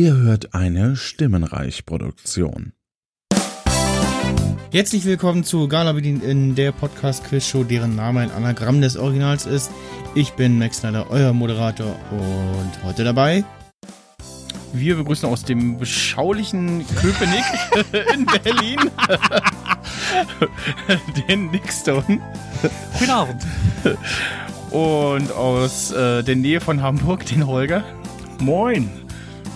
Ihr hört eine Stimmenreich-Produktion. Herzlich willkommen zu Gala Bedient in der Podcast-Quiz-Show, deren Name ein Anagramm des Originals ist. Ich bin Max Snyder, euer Moderator und heute dabei. Wir begrüßen aus dem beschaulichen Köpenick in Berlin den Nick Stone. Guten Abend. Und aus äh, der Nähe von Hamburg den Holger. Moin.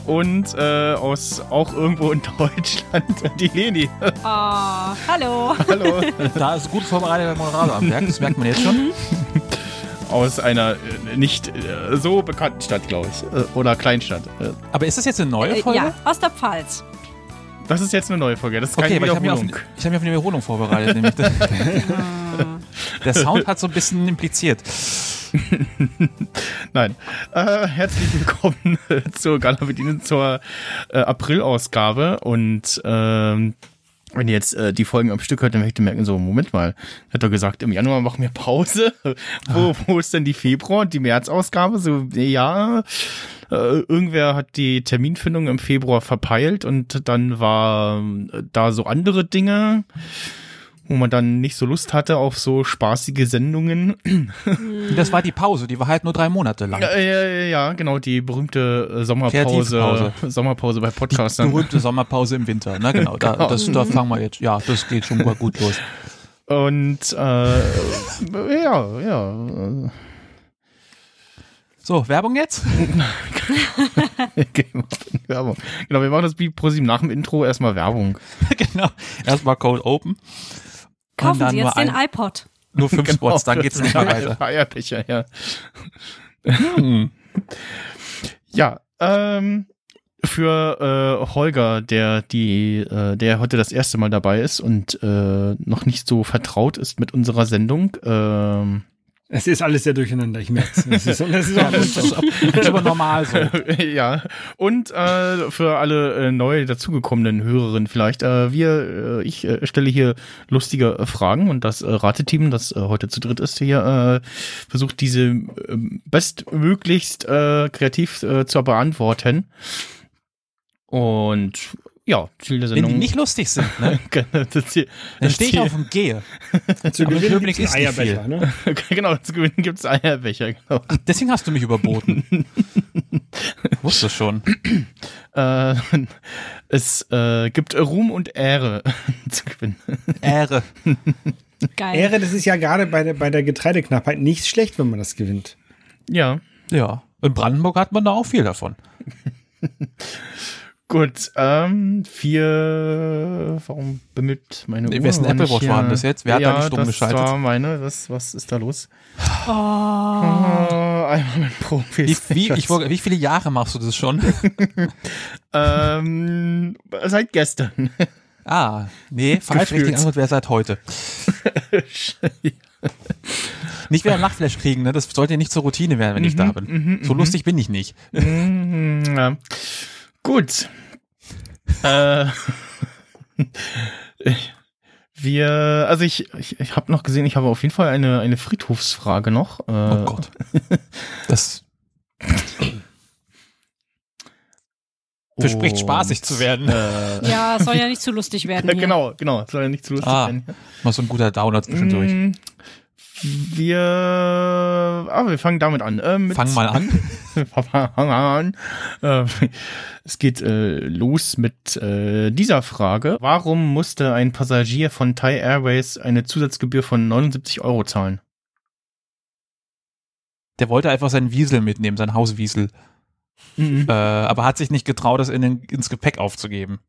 Und äh, aus auch irgendwo in Deutschland die Leni. Oh, hallo. Hallo. Da ist gut vorbereiteter Moderator am Werk, das merkt man jetzt schon. aus einer äh, nicht äh, so bekannten Stadt, glaube ich. Äh, oder Kleinstadt. Aber ist das jetzt eine neue Folge? ja, aus der Pfalz. das ist jetzt eine neue Folge. Das ist keine Okay, aber ich habe mich auf eine Wiederholung vorbereitet. Nämlich der Sound hat so ein bisschen impliziert. Nein. Äh, herzlich willkommen zur Galabedine zur äh, April-Ausgabe. Und ähm, wenn ihr jetzt äh, die Folgen am Stück hört, dann werdet ihr merken, so, Moment mal, hat er gesagt, im Januar machen wir Pause. wo, wo ist denn die Februar- und die März-Ausgabe? So, ja, äh, irgendwer hat die Terminfindung im Februar verpeilt und dann war äh, da so andere Dinge, wo man dann nicht so Lust hatte auf so spaßige Sendungen. Das war die Pause, die war halt nur drei Monate lang. Ja, ja, ja, genau, die berühmte äh, Sommerpause. Sommerpause bei Podcastern. Berühmte Sommerpause im Winter, ne? Genau, da, Genau. das, da fangen wir jetzt. Ja, das geht schon mal gut los. Und äh, ja, ja. So, Werbung jetzt? in Werbung. Genau, wir machen das wie ProSieben nach dem Intro erstmal Werbung. genau. Erstmal Code Open. Kaufen dann Sie jetzt den ein- iPod. Nur fünf Spots, dann geht's nicht mehr weiter. Feierbecher, ja. Hm. Ja, ähm, für äh, Holger, der die, äh, der heute das erste Mal dabei ist und äh, noch nicht so vertraut ist mit unserer Sendung, ähm, Es ist alles sehr durcheinander, ich merke es. Das ist, das ist auch Das ist, so. das ist aber normal so. ja, und äh, für alle äh, neu dazugekommenen Hörerinnen vielleicht, äh, wir, äh, ich äh, stelle hier lustige äh, Fragen und das äh, Rateteam, das äh, heute zu dritt ist hier, äh, versucht diese äh, bestmöglichst äh, kreativ äh, zu beantworten. Und ja, Ziel der Wenn die Sendung. nicht lustig sind, ne? das Ziel, Dann stehe ich auf dem Gehe. Zu gewinnen einen nicht Eierbecher, ne? genau, zu gewinnen gibt's Eierbecher, genau. Deswegen hast du mich überboten. Wusste schon. Äh, es äh, gibt Ruhm und Ehre zu gewinnen. Ehre. Geil. Ehre, das ist ja gerade bei der, bei der Getreideknappheit nicht schlecht, wenn man das gewinnt. Ja, Ja. In Brandenburg hat man da auch viel davon. Gut. Ähm, vier. Warum bimmelt meine Nee, Uhr? wessen Apple Watch war das jetzt? Wer hat ja, da nicht stumm das geschaltet? war meine. Was, was ist da los? Oh. Oh, einmal mit Wie, Profis. wie, ich, wollte- wie viele Jahre machst du das schon? ähm, seit gestern. Ah, nee, falsch. Gefühlt. Richtige Antwort wäre seit heute. Nicht wieder ein Lachflash kriegen, ne? Das sollte ja nicht zur Routine werden, wenn ich da bin. so lustig bin ich nicht. Mhm, ja. Gut. äh, wir, also ich, ich, ich habe noch gesehen, ich habe auf jeden Fall eine, eine Friedhofsfrage noch. Äh, Oh Gott. Das verspricht spaßig zu werden. Äh, Ja, soll ja nicht zu lustig werden hier. genau, genau. Soll ja nicht zu lustig Ah, werden. Mal so ein guter Downer zwischendurch. Mm, Wir, aber wir fangen damit an. Äh, mit, Fang mal an. Fang an. Äh, Es geht äh, los mit äh, dieser Frage. Warum musste ein Passagier von Thai Airways eine Zusatzgebühr von 79 Euro zahlen? Der wollte einfach seinen Wiesel mitnehmen, sein Hauswiesel. Äh, aber hat sich nicht getraut, das in den, ins Gepäck aufzugeben.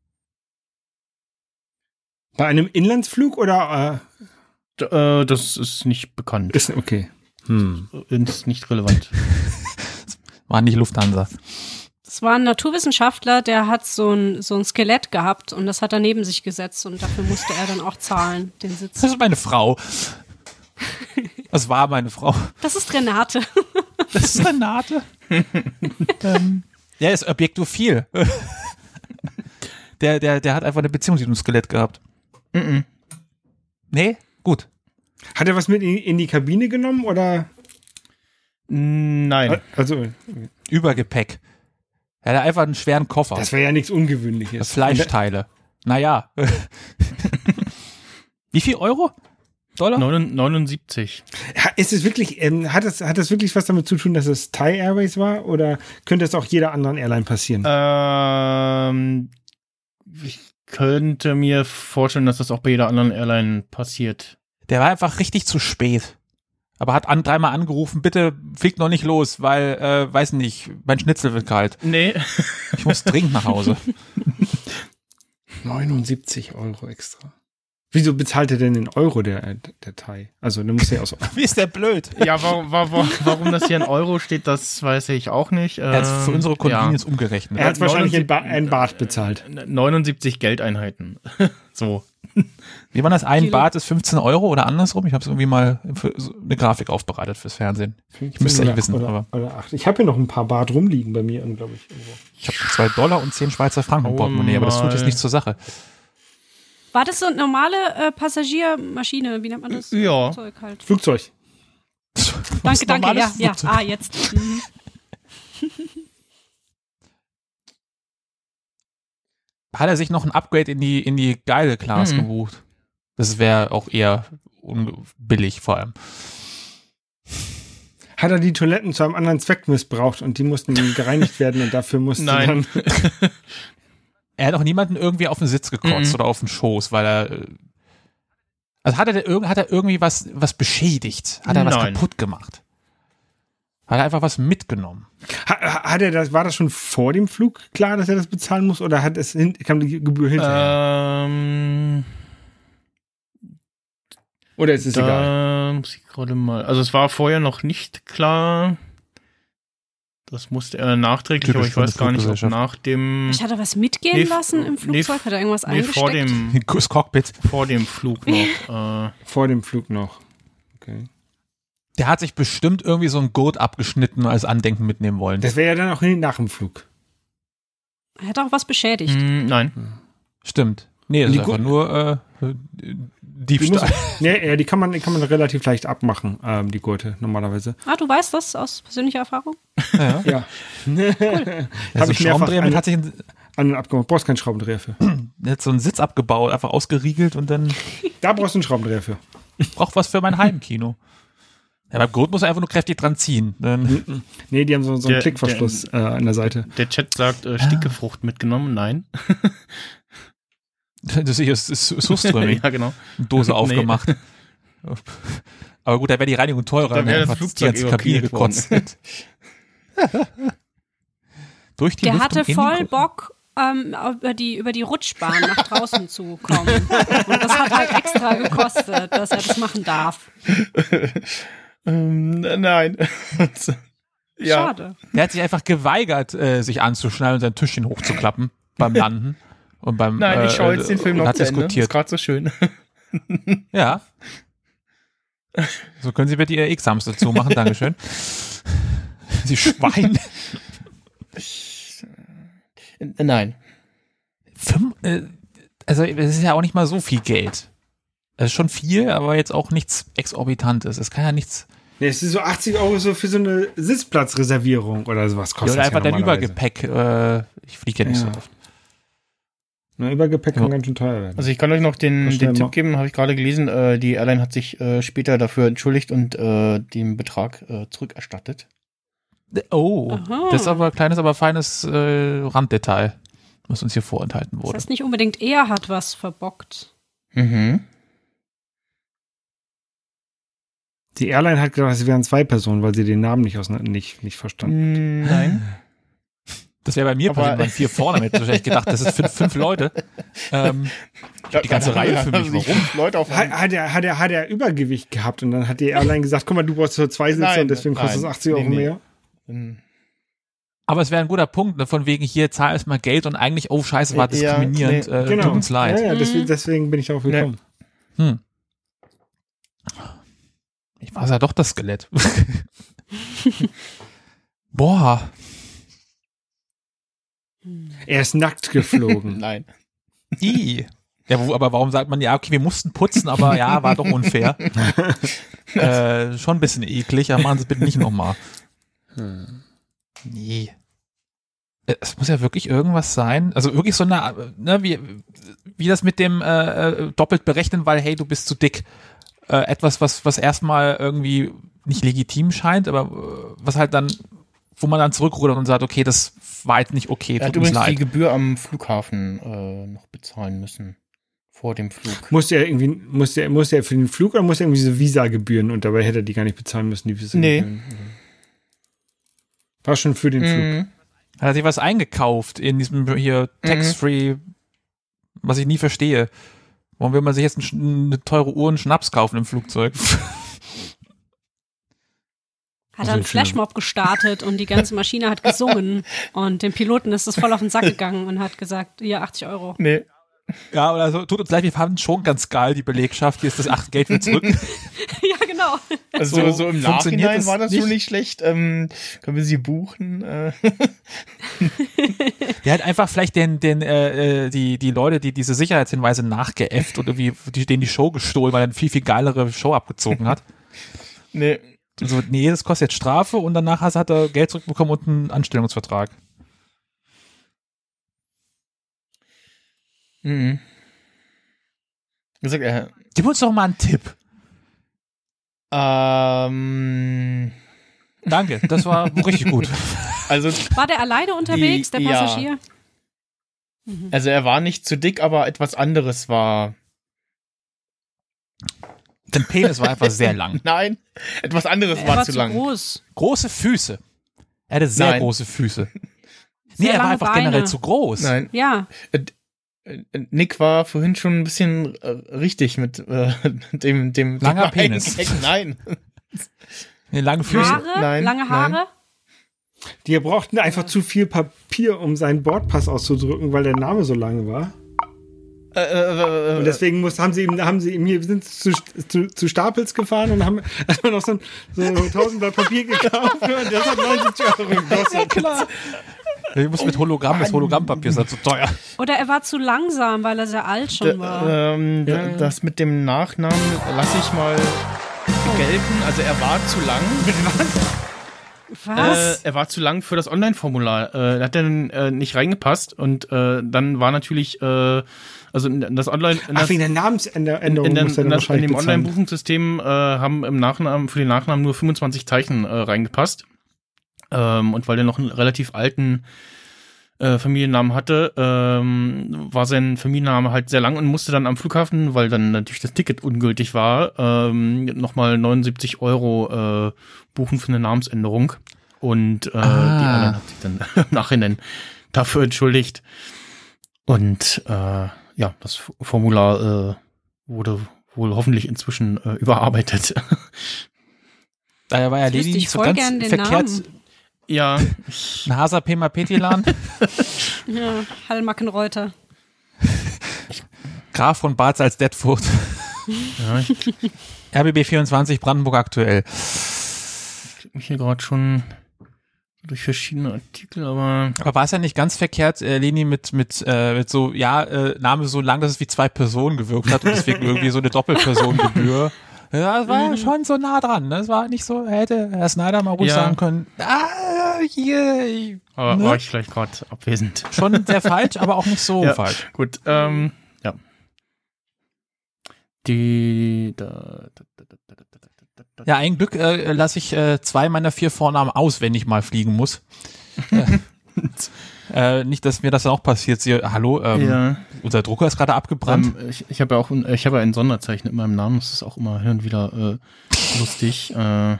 Bei einem Inlandsflug oder D äh, das ist nicht bekannt. äh, ist okay. Hm. Ist nicht relevant. War nicht Lufthansa. Es war ein Naturwissenschaftler, der hat so ein, so ein Skelett gehabt und das hat er neben sich gesetzt und dafür musste er dann auch zahlen, den Sitz. Das ist meine Frau. Das war meine Frau. Das ist Renate. Das ist Renate. ähm, der ist Objektophil. der, der, der hat einfach eine Beziehung zu diesem Skelett gehabt. Mhm. Nee? Gut. Hat er was mit in, die Kabine genommen oder? Nein. Also, Übergepäck. Er hat einfach einen schweren Koffer. Das wäre ja nichts Ungewöhnliches. Fleischteile. Naja. Wie viel Euro? Dollar? 79. Ha- Ist es wirklich, ähm, hat das, hat das wirklich was damit zu tun, dass es Thai Airways war? Oder könnte es auch jeder anderen Airline passieren? Ähm, ich könnte mir vorstellen, dass das auch bei jeder anderen Airline passiert. Der war einfach richtig zu spät. Aber hat an, dreimal angerufen, bitte fliegt noch nicht los, weil, äh, weiß nicht, mein Schnitzel wird kalt. Nee. Ich muss dringend nach Hause. 79 Euro extra. Wieso bezahlt er denn in Euro der, der Thai? Also, da muss er aus. Wie ist der blöd? Ja, warum, warum, warum das hier in Euro steht, das weiß ich auch nicht. Er hat für Ähm, unsere Convenience umgerechnet. Er hat wahrscheinlich ein, 79 ba ein Bad bezahlt. ja, 79 Geldeinheiten. so. Wie war das? Ein Kilo. Bad ist 15 Euro oder andersrum? Ich habe es irgendwie mal für so eine Grafik aufbereitet fürs Fernsehen. Ich müsste eigentlich wissen, Oder, aber oder acht. Ich habe hier noch ein paar Bad rumliegen bei mir, glaube ich. irgendwo. ich habe zwei Dollar und 10 Schweizer Franken im Oh Portemonnaie, aber das tut jetzt mal. nichts zur Sache. War das so eine normale äh, Passagiermaschine? Wie nennt man das? Ja. Zeug halt. Flugzeug. Danke, danke. Ja, ja. Flugzeug. Ah, jetzt. Mhm. Hat er sich noch ein Upgrade in die, in die geile Class Mhm. gebucht? Das wäre auch eher billig vor allem. Hat er die Toiletten zu einem anderen Zweck missbraucht und die mussten gereinigt werden und dafür musste Nein. dann. Er hat auch niemanden irgendwie auf den Sitz gekotzt Mhm. oder auf den Schoß, weil er. äh, Also hat er, hat er irgendwie was, was beschädigt? Hat er was Nein. kaputt gemacht? Hat er einfach was mitgenommen? Ha- Hat er das, war das schon vor dem Flug klar, dass er das bezahlen muss oder hat es hin, kam die Gebühr hinterher? Ähm, oder ist es egal? da muss ich gerade mal. Also es war vorher noch nicht klar. Das musste er nachträglich, Typisch aber ich weiß gar nicht, ob nach dem Hat er was mitgehen Nee, lassen im nee, Flugzeug? Hat er irgendwas nee, eingesteckt? vor dem Das Cockpit. vor dem Flug noch. Äh, Vor dem Flug noch. Okay. Der hat sich bestimmt irgendwie so ein Gurt abgeschnitten und als Andenken mitnehmen wollen. Das wäre ja dann auch nach dem Flug. Er hat auch was beschädigt. mh, nein. Stimmt. Nee, das ist einfach nur äh, Die, muss, Diebstahl. nee, ja, die kann man, die kann man relativ leicht abmachen, ähm, die Gurte, normalerweise. Ah, du weißt das aus persönlicher Erfahrung? Ja. Ja. Ja, Hab so ich Schraubendreher eine- hat sich ein, An den abgemacht. Brauchst keinen Schraubendreher für. der hat so einen Sitz abgebaut, einfach ausgeriegelt und dann Da brauchst du einen Schraubendreher für. braucht was für mein Heimkino. Ja, beim Gurt muss er einfach nur kräftig dran ziehen. Dann, Nee, die haben so, so einen Der- Klickverschluss äh, an der Seite. Der Chat sagt, äh, Stickefrucht mitgenommen. Nein. das ist, Suströmming. ja, genau. Dose Nee. aufgemacht. Aber gut, da wäre die Reinigung teurer, Da wenn wäre er das einfach die ganze Kabine gekotzt hätte. Durch die Der Luft hatte voll. Bock, ähm, über, die, über die Rutschbahn nach draußen zu kommen. Und das hat halt extra gekostet, dass er das machen darf. Ähm, nein. ja. Schade. Der hat sich einfach geweigert, äh, sich anzuschnallen und sein Tischchen hochzuklappen beim Landen. Und beim, Nein, ich schaue äh, jetzt den Film noch zu Ende. Ist diskutiert. gerade so schön. Ja. So können Sie bitte Ihr X-Hamster zumachen, Dankeschön. Sie Schwein. Äh, Nein. Fünf, äh, also, es ist ja auch nicht mal so viel Geld. Es ist schon viel, aber jetzt auch nichts Exorbitantes. Es kann ja nichts. Nee, es ist so 80 Euro so für so eine Sitzplatzreservierung oder sowas Ja, kostet oder das einfach ja dein. Übergepäck. Äh, ich fliege ja nicht Ja. so oft. Ne, Übergepäck kann Ja. ganz schön teuer werden. Also ich kann euch noch den, den. Tipp geben, habe ich gerade gelesen. Äh, die Airline hat sich äh, später dafür entschuldigt und äh, den Betrag äh, zurückerstattet. Oh, Aha. das ist aber ein kleines, aber feines äh, Randdetail, was uns hier vorenthalten Das wurde. heißt nicht unbedingt er hat was verbockt. Mhm. die Airline hat gedacht, es wären zwei Personen, weil sie den Namen nicht, aus, nicht, nicht verstanden. Mm, Nein. Das wäre bei mir passiert, waren vier vorne mit. wahrscheinlich gedacht, das ist fünf, fünf Leute. Ähm, die ganze Reihe für mich, warum? Leute auf Hat, hat, er, hat, er, hat er Übergewicht gehabt und dann hat die Airline gesagt, guck mal, du brauchst so zwei Sitze Nein, und deswegen kostet es nein. 80 Euro Nee, mehr. Mhm. aber es wäre ein guter Punkt, ne, von wegen hier, zahl erstmal Geld und eigentlich, oh scheiße, war Ja, diskriminierend, nee, äh, genau. tut uns leid. Ja, ja, Mhm. deswegen, deswegen bin ich darauf gekommen. Hm. Ich war ja doch das Skelett. Boah. Er ist nackt geflogen. Nein. I. Ja, wo, aber warum sagt man, ja, okay, wir mussten putzen, aber ja, war doch unfair. äh, schon ein bisschen eklig, aber machen Sie es bitte nicht nochmal. Nee. es muss ja wirklich irgendwas sein, also wirklich so eine, ne, wie, wie das mit dem äh, äh, doppelt berechnen, weil hey, du bist zu dick. Äh, etwas, was, was erstmal irgendwie nicht legitim scheint, aber äh, was halt dann, wo man dann zurückrudert und sagt, okay, das war jetzt nicht okay, Er hat übrigens die leid. Gebühr am Flughafen äh, noch bezahlen müssen. Vor dem Flug. Muss er irgendwie, muss er, muss er für den Flug oder muss er irgendwie so Visa-Gebühren und dabei hätte er die gar nicht bezahlen müssen, die Visa-Gebühren? War schon für den Flug. Mhm. Hat er sich was eingekauft in diesem hier Tax-Free, was ich nie verstehe. Warum will man sich jetzt eine teure Uhr und Schnaps kaufen im Flugzeug? Hat er einen Flashmob gestartet und die ganze Maschine hat gesungen und dem Piloten ist es voll auf den Sack gegangen und hat gesagt, hier 80 Euro. Nee. ja, oder so, tut uns leid, wir fanden schon ganz geil, die Belegschaft. Hier ist das acht Geld wieder zurück. ja, genau. Also So so, im Nachhinein das war das nicht. schon nicht schlecht. Ähm, können wir sie buchen? Äh, Der hat einfach vielleicht den, den, äh, äh, die, die Leute, die diese Sicherheitshinweise nachgeäfft und irgendwie die, denen die Show gestohlen, weil er eine viel, viel geilere Show abgezogen hat. nee. So, nee, das kostet jetzt Strafe und danach hat er Geld zurückbekommen und einen Anstellungsvertrag. Mhm. Gesagt, er, Gib uns doch mal einen Tipp. ähm, Danke, das war richtig gut. also, War der alleine unterwegs, der Ja. Passagier? also er war nicht zu dick, aber etwas anderes war. Dein Penis war einfach sehr lang. Nein, etwas anderes Er war, war zu lang. groß. Große Füße. Er hatte sehr Nein. große Füße. Nee, Sehr er war lange einfach Beine. generell zu groß. Nein. Ja, Äh, äh, Nick war vorhin schon ein bisschen äh, richtig mit äh, dem, dem Langer dem Penis. Nein. Nee, lange Füße. Haare, Nein, lange nein. Haare. Die brauchten einfach zu viel Papier, um seinen Bordpass auszudrücken, weil der Name so lang war. Äh, äh, äh, Und deswegen muss, haben sie ihm, haben sie ihm hier sind zu, zu, zu Stapels gefahren und haben erstmal noch so ein so 1000 Blatt Papier gekauft und das hat 90 Euro gekostet. Klar. Ich muss mit Hologramm, das Hologrammpapier ist halt zu teuer. Oder er war zu langsam, weil er sehr alt schon war. ähm, Ja. Das mit dem Nachnamen lasse ich mal gelten. Also er war zu lang. Was? Äh, er war zu lang für das Online-Formular. Äh, da hat dann äh, nicht reingepasst und äh, dann war natürlich, äh, also in das Online, in Ach, das, wegen der in, Namensänderung in, den- er in, das, in dem. Online-Buchungssystem äh, haben im Nachnamen für den Nachnamen nur 25 Zeichen äh, reingepasst. Ähm, und weil der noch einen relativ alten äh, Familiennamen hatte, ähm, war sein Familienname halt sehr lang und musste dann am Flughafen, weil dann natürlich das Ticket ungültig war, ähm, nochmal 79 Euro äh, buchen für eine Namensänderung. Und äh, Ah. die anderen hat sich dann im Nachhinein dafür entschuldigt. Und äh, ja, das Formular äh, wurde wohl hoffentlich inzwischen äh, überarbeitet. Daher war ja ich nicht so ganz gern den verkehrt. Namen. ja, Nasa Pema Petilan, Ja, Hallmackenreuter. Graf von Bad Salzdetfurt, ja ich RBB 24 Brandenburg aktuell. krieg mich hier gerade schon durch verschiedene Artikel, aber. Aber war es ja nicht ganz verkehrt, äh, Leni, mit, mit, äh, mit so, ja, äh, Name so lang, dass es wie zwei Personen gewirkt hat und deswegen irgendwie so eine Doppelpersonengebühr. Ja, das war mhm. schon so nah dran. Ne? Das war nicht so, hätte Herr Snyder mal ruhig ja. sagen können, ah, hier. Aber ne? war ich vielleicht gerade abwesend. Schon sehr falsch, aber auch nicht so ja, falsch. Gut, ähm, ja. Die, da, da, da, da, da, da. Ja, ein Glück äh, lasse ich äh, zwei meiner vier Vornamen aus, wenn ich mal fliegen muss. äh, nicht, dass mir das dann auch passiert. Sie, hallo, ähm, ja. unser Drucker ist gerade abgebrannt. Ähm, ich ich habe ja auch ein- ich habe ja ein Sonderzeichen in meinem Namen, das ist auch immer hin und wieder äh, lustig. Äh,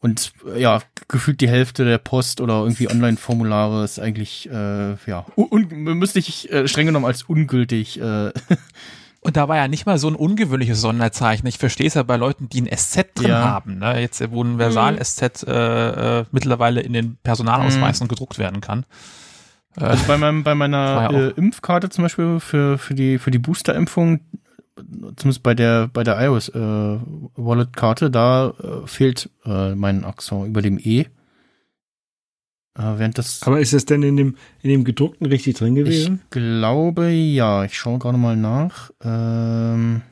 und äh, ja, gefühlt die Hälfte der Post oder irgendwie Online-Formulare ist eigentlich äh, ja müsste ich äh, streng genommen als ungültig. Äh, Und da war ja nicht mal so ein ungewöhnliches Sonderzeichen. Ich verstehe es ja bei Leuten, die ein SZ drin Ja. haben. Ne? Jetzt, äh, wo ein Versal-SZ äh, äh, mittlerweile in den Personalausweisen gedruckt werden kann. Also bei meinem, bei meiner ja äh, Impfkarte zum Beispiel für, für die, für die Booster-Impfung, zumindest bei der, bei der iOS äh, Wallet-Karte, da äh, fehlt äh, mein Akzent über dem E. Äh, während das, Aber ist das denn in dem, in dem gedruckten richtig drin ich gewesen? glaube ja, ich schaue gerade mal nach. Ähm,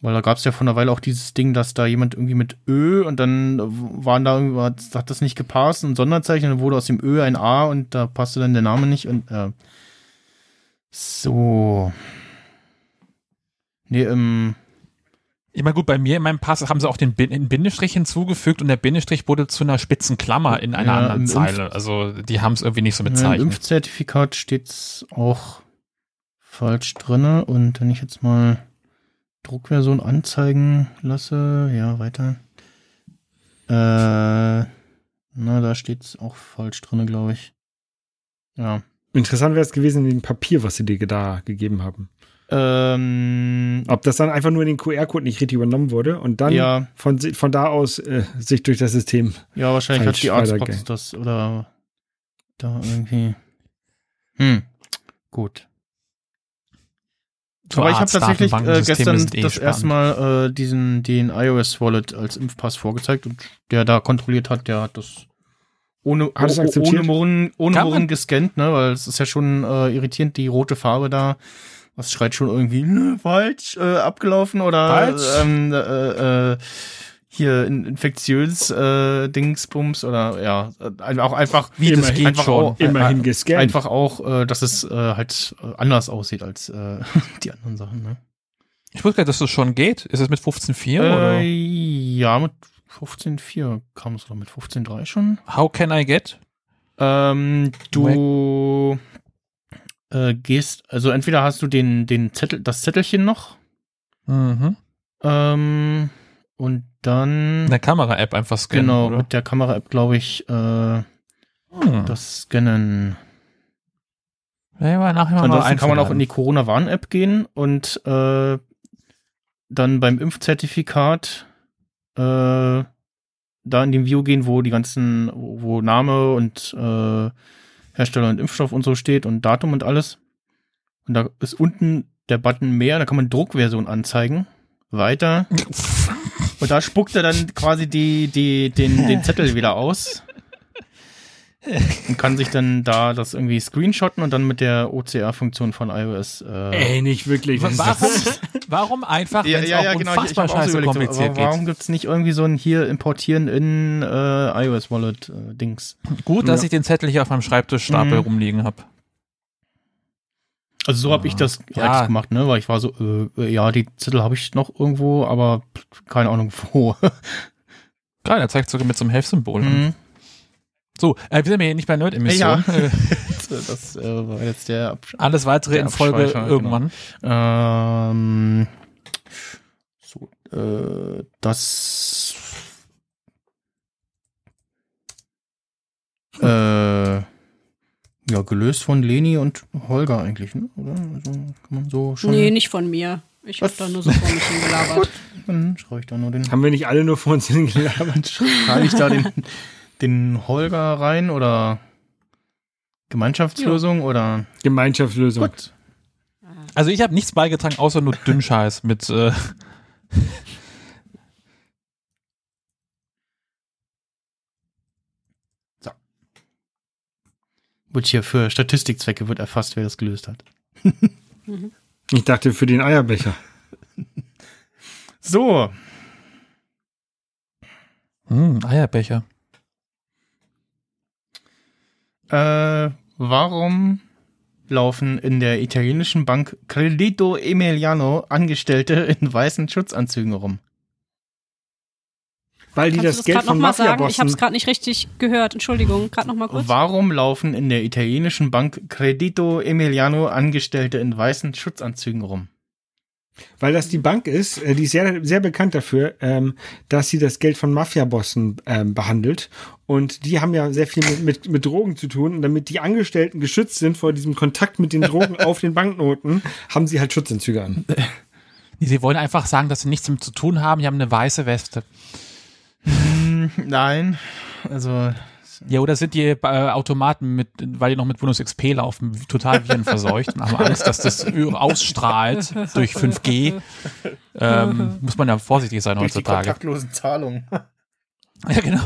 Weil da gab es ja von einer Weile auch dieses Ding, dass da jemand irgendwie mit Ö und dann waren da irgendwie, hat, hat das nicht gepasst, ein Sonderzeichen, dann wurde aus dem Ö ein A und da passte dann der Name nicht und äh, so. Nee, ähm, Ich meine, gut, bei mir in meinem Pass haben sie auch den Bin den Bindestrich hinzugefügt und der Bindestrich wurde zu einer spitzen Klammer in einer Ja, anderen Zeile. Also die haben es irgendwie nicht so ja, im. Impfzertifikat steht's auch falsch drinne und wenn ich jetzt mal Druckversion anzeigen lasse, ja, weiter. Äh, na, da steht's auch falsch drinne, glaube ich. Ja. Interessant wäre es gewesen in dem Papier, was sie dir da gegeben haben. Ähm, Ob das dann einfach nur in den QR-Code nicht richtig übernommen wurde und dann ja, von, von da aus äh, sich durch das System. ja, wahrscheinlich hat die Arztpraxis das oder da irgendwie. Hm, gut. So Aber ich habe tatsächlich äh, gestern eh das spannend. erste Mal äh, diesen den iOS Wallet als Impfpass vorgezeigt und der da kontrolliert hat, der hat das ohne Hat oh- akzeptiert? ohne Murren, ohne Murren gescannt, ne, weil es ist ja schon äh, irritierend die rote Farbe da. Das schreit schon irgendwie ne, falsch äh, abgelaufen oder Falsch. ähm, äh, äh, hier in, infektiös äh, Dingsbums oder ja äh, auch einfach Wie das Immerhin geht einfach schon. auch, Immerhin äh, gescannt. Einfach auch, äh, dass es äh, halt äh, anders aussieht als äh, die anderen Sachen. Ne? Ich wusste gar nicht, dass das schon geht. Ist es mit 15.4 Äh, oder? ja, mit 15.4 kam es oder mit 15.3 schon. How can I get? Ähm, du äh, gehst, also entweder hast du den, den Zettel, das Zettelchen noch Mhm. ähm, und dann In der Kamera-App einfach scannen, genau oder? mit der Kamera-App, glaube ich, äh, Hm. das Scannen. Ja, aber nachher mal Ansonsten kann man auch in die Corona-Warn-App gehen und äh, dann beim Impfzertifikat äh, da in dem View gehen, wo die ganzen, wo wo Name und äh, Hersteller und Impfstoff und so steht und Datum und alles. Und da ist unten der Button mehr, da kann man Druckversion anzeigen. Weiter. Und da spuckt er dann quasi die, die, den, den Zettel wieder aus. Und kann sich dann da das irgendwie screenshotten und dann mit der OCR-Funktion von iOS. Äh, Ey, nicht wirklich. Wa- Warum, warum einfach, wenn es auch genau, unfassbar auch so scheiße überlegt, kompliziert Warum geht? gibt es nicht irgendwie so ein hier importieren in äh, iOS Wallet äh, Dings? Gut, dass Ja. ich den Zettel hier auf meinem Schreibtischstapel Mhm. rumliegen habe. Also so habe ich das Ja. gemacht, ne? Weil ich war so, äh, äh, ja, die Zettel habe ich noch irgendwo, aber keine Ahnung wo. Geil, er zeigt sogar mit so einem Helfsymbol. Mhm. So, äh, wir sind ja hier nicht bei Nerd-Emission. Äh, das äh, war jetzt der Absch Alles weitere Der in Folge genau. irgendwann. Ähm, so, äh, das. Äh, ja, gelöst von Leni und Holger eigentlich, ne? Oder? Also kann man so schon. Nee, nicht von mir. Ich hab da nur so vor mich hingelabert. Dann schreibe ich da nur den. Haben wir nicht alle nur vor uns hingelabert? Schreibe ich da den, den Holger rein oder Gemeinschaftslösung oder. Gemeinschaftslösung. Gut. Also ich habe nichts beigetragen, außer nur Dünnscheiß mit äh, Wird hier für Statistikzwecke wird erfasst, wer das gelöst hat. Ich dachte für den Eierbecher. So, hm, Eierbecher. Äh, warum laufen in der italienischen Bank Credito Emiliano Angestellte in weißen Schutzanzügen rum? Weil die Kannst das das Geld gerade von nochmal sagen? Ich habe es gerade nicht richtig gehört. Entschuldigung, gerade nochmal kurz. Warum laufen in der italienischen Bank Credito Emiliano Angestellte in weißen Schutzanzügen rum? Weil das die Bank ist, äh, die ist sehr, sehr bekannt dafür, ähm, dass sie das Geld von Mafia-Bossen ähm, behandelt. Und die haben ja sehr viel mit, mit, mit Drogen zu tun. Und damit die Angestellten geschützt sind vor diesem Kontakt mit den Drogen auf den Banknoten, haben sie halt Schutzanzüge an. Sie wollen einfach sagen, dass sie nichts damit zu tun haben. Die haben eine weiße Weste. Nein, also Ja, oder sind die äh, Automaten mit, weil die noch mit Windows XP laufen, total virenverseucht und haben Angst, dass das ausstrahlt durch 5G. Ähm, muss man ja vorsichtig sein durch die heutzutage. kontaktlosen Zahlungen. Ja, genau.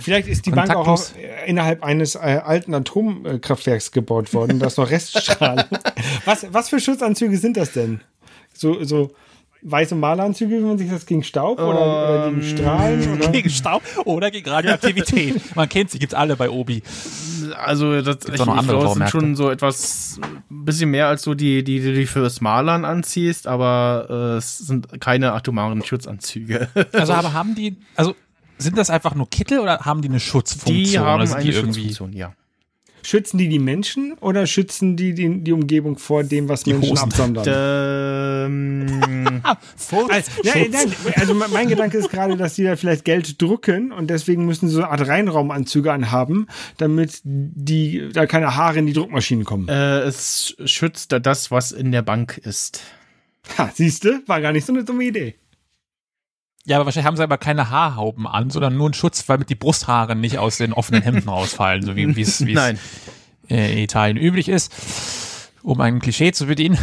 Vielleicht ist die Bank auch äh, innerhalb eines äh, alten Atomkraftwerks gebaut worden, da ist noch Reststrahlung. was, was für Schutzanzüge sind das denn? So, so weiße Maleranzüge, wenn man sich das gegen Staub oder, oder gegen Strahlen? Oder? Gegen Staub oder gegen Radioaktivität. Man kennt sie, gibt's alle bei Obi. Also das ich, noch ich glaube, sind schon so etwas ein bisschen mehr als so die, die, die du fürs Malern anziehst, aber äh, es sind keine atomaren Schutzanzüge. Also aber haben die, also sind das einfach nur Kittel oder haben die eine Schutzfunktion? Die haben oder sind eine die irgendwie Schutzfunktion, ja. Schützen die die Menschen oder schützen die die, die Umgebung vor dem, was Die Menschen Hosen. absondern? Ähm, Also, nein, nein, also mein Gedanke ist gerade, dass die da vielleicht Geld drucken und deswegen müssen sie so eine Art Reinraumanzüge anhaben, damit die da keine Haare in die Druckmaschinen kommen. äh, es schützt da das, was in der Bank ist. Ha, siehste, war gar nicht so eine dumme Idee. Ja, aber wahrscheinlich haben sie aber keine Haarhauben an, sondern nur einen Schutz, damit die Brusthaare nicht aus den offenen Hemden rausfallen, so wie es in Italien üblich ist. Um ein Klischee zu bedienen.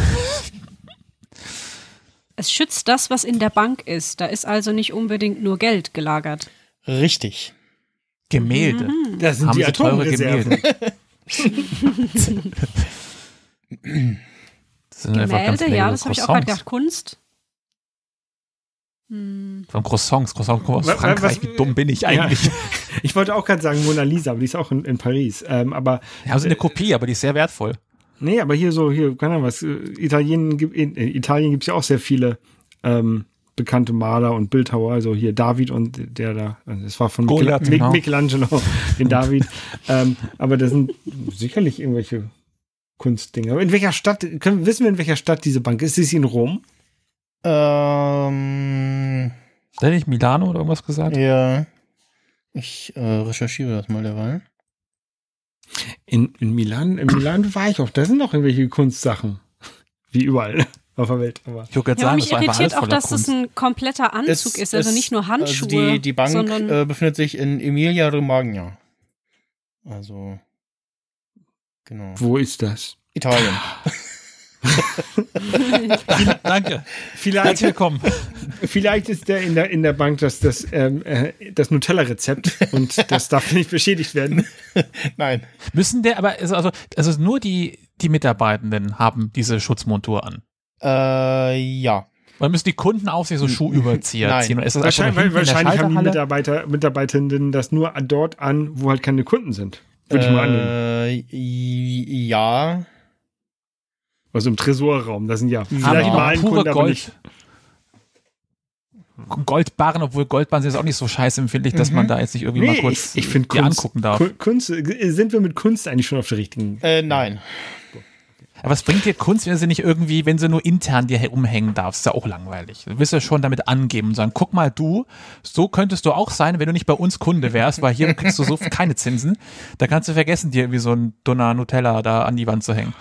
Es schützt das, was in der Bank ist. Da ist also nicht unbedingt nur Geld gelagert. Richtig. Gemälde. Das sind Haben die Atomreserven. Gemälde. Das sind einfach ganz Gemälde, ja, das habe ich auch gerade gedacht. Kunst. Hm. Von Croissants. Croissants kommen aus Was- was- Frankreich. Wie dumm bin ich Ja. eigentlich? Ich wollte auch gerade sagen Mona Lisa, aber die ist auch in, in Paris. Ähm, aber Ja, also eine Kopie, aber die ist sehr wertvoll. Nee, aber hier so, hier, keine Ahnung was, äh, Italien, gibt- in Italien gibt es ja auch sehr viele ähm, bekannte Maler und Bildhauer, also hier David und der da, also das war von Michel, genau. Michelangelo, den David. ähm, aber das sind sicherlich irgendwelche Kunstdinge. Aber in welcher Stadt, können, wissen wir, in welcher Stadt diese Bank ist? Ist sie in Rom? Ähm, Hat er nicht Milano oder irgendwas gesagt? ja. Ich äh, recherchiere das mal derweil. In, in Milan, in Milan war ich auch. Da sind noch irgendwelche Kunstsachen. Wie überall auf der Welt. Aber Ich wollte gerade Ja, aber sagen, mich das irritiert auch, dass das Kunst. ein kompletter Anzug Es- ist. Also es- nicht nur Handschuhe, Also die, die Bank sondern äh, befindet sich in Emilia Romagna. Also, genau. wo ist das? Italien. Danke. Vielleicht, Herzlich willkommen. vielleicht ist der in der, in der Bank das, das, ähm, äh, das Nutella-Rezept und das darf nicht beschädigt werden. Nein. Müssen der, aber also, also, also nur die, die Mitarbeitenden haben diese Schutzmontur an. Äh, ja. Oder müssen die Kunden auf sich so Schuhüberzieher Nein. ziehen? Ist das einfach Wahrscheinlich, wahrscheinlich haben die? Mitarbeiter, Mitarbeitenden das nur dort an, wo halt keine Kunden sind. Würde ich mal annehmen. Äh, ja. Also im Tresorraum. Das sind ja Haben vielleicht die mal ein pure Kunde, aber Gold. nicht. Goldbarren, obwohl Goldbarren sind jetzt auch nicht so scheiße empfindlich, dass man da jetzt nicht irgendwie mal Nee, kurz ich, ich finde die Kunst, angucken darf. Ku- Kunst, äh, sind wir mit Kunst eigentlich schon auf der richtigen? Äh, nein. Aber was bringt dir Kunst, wenn sie nicht irgendwie, wenn sie nur intern dir umhängen darfst? Ist ja auch langweilig. Du wirst ja schon damit angeben und sagen, guck mal du, so könntest du auch sein, wenn du nicht bei uns Kunde wärst, weil hier kriegst du so keine Zinsen. Da kannst du vergessen, dir irgendwie so ein Donner Nutella da an die Wand zu hängen.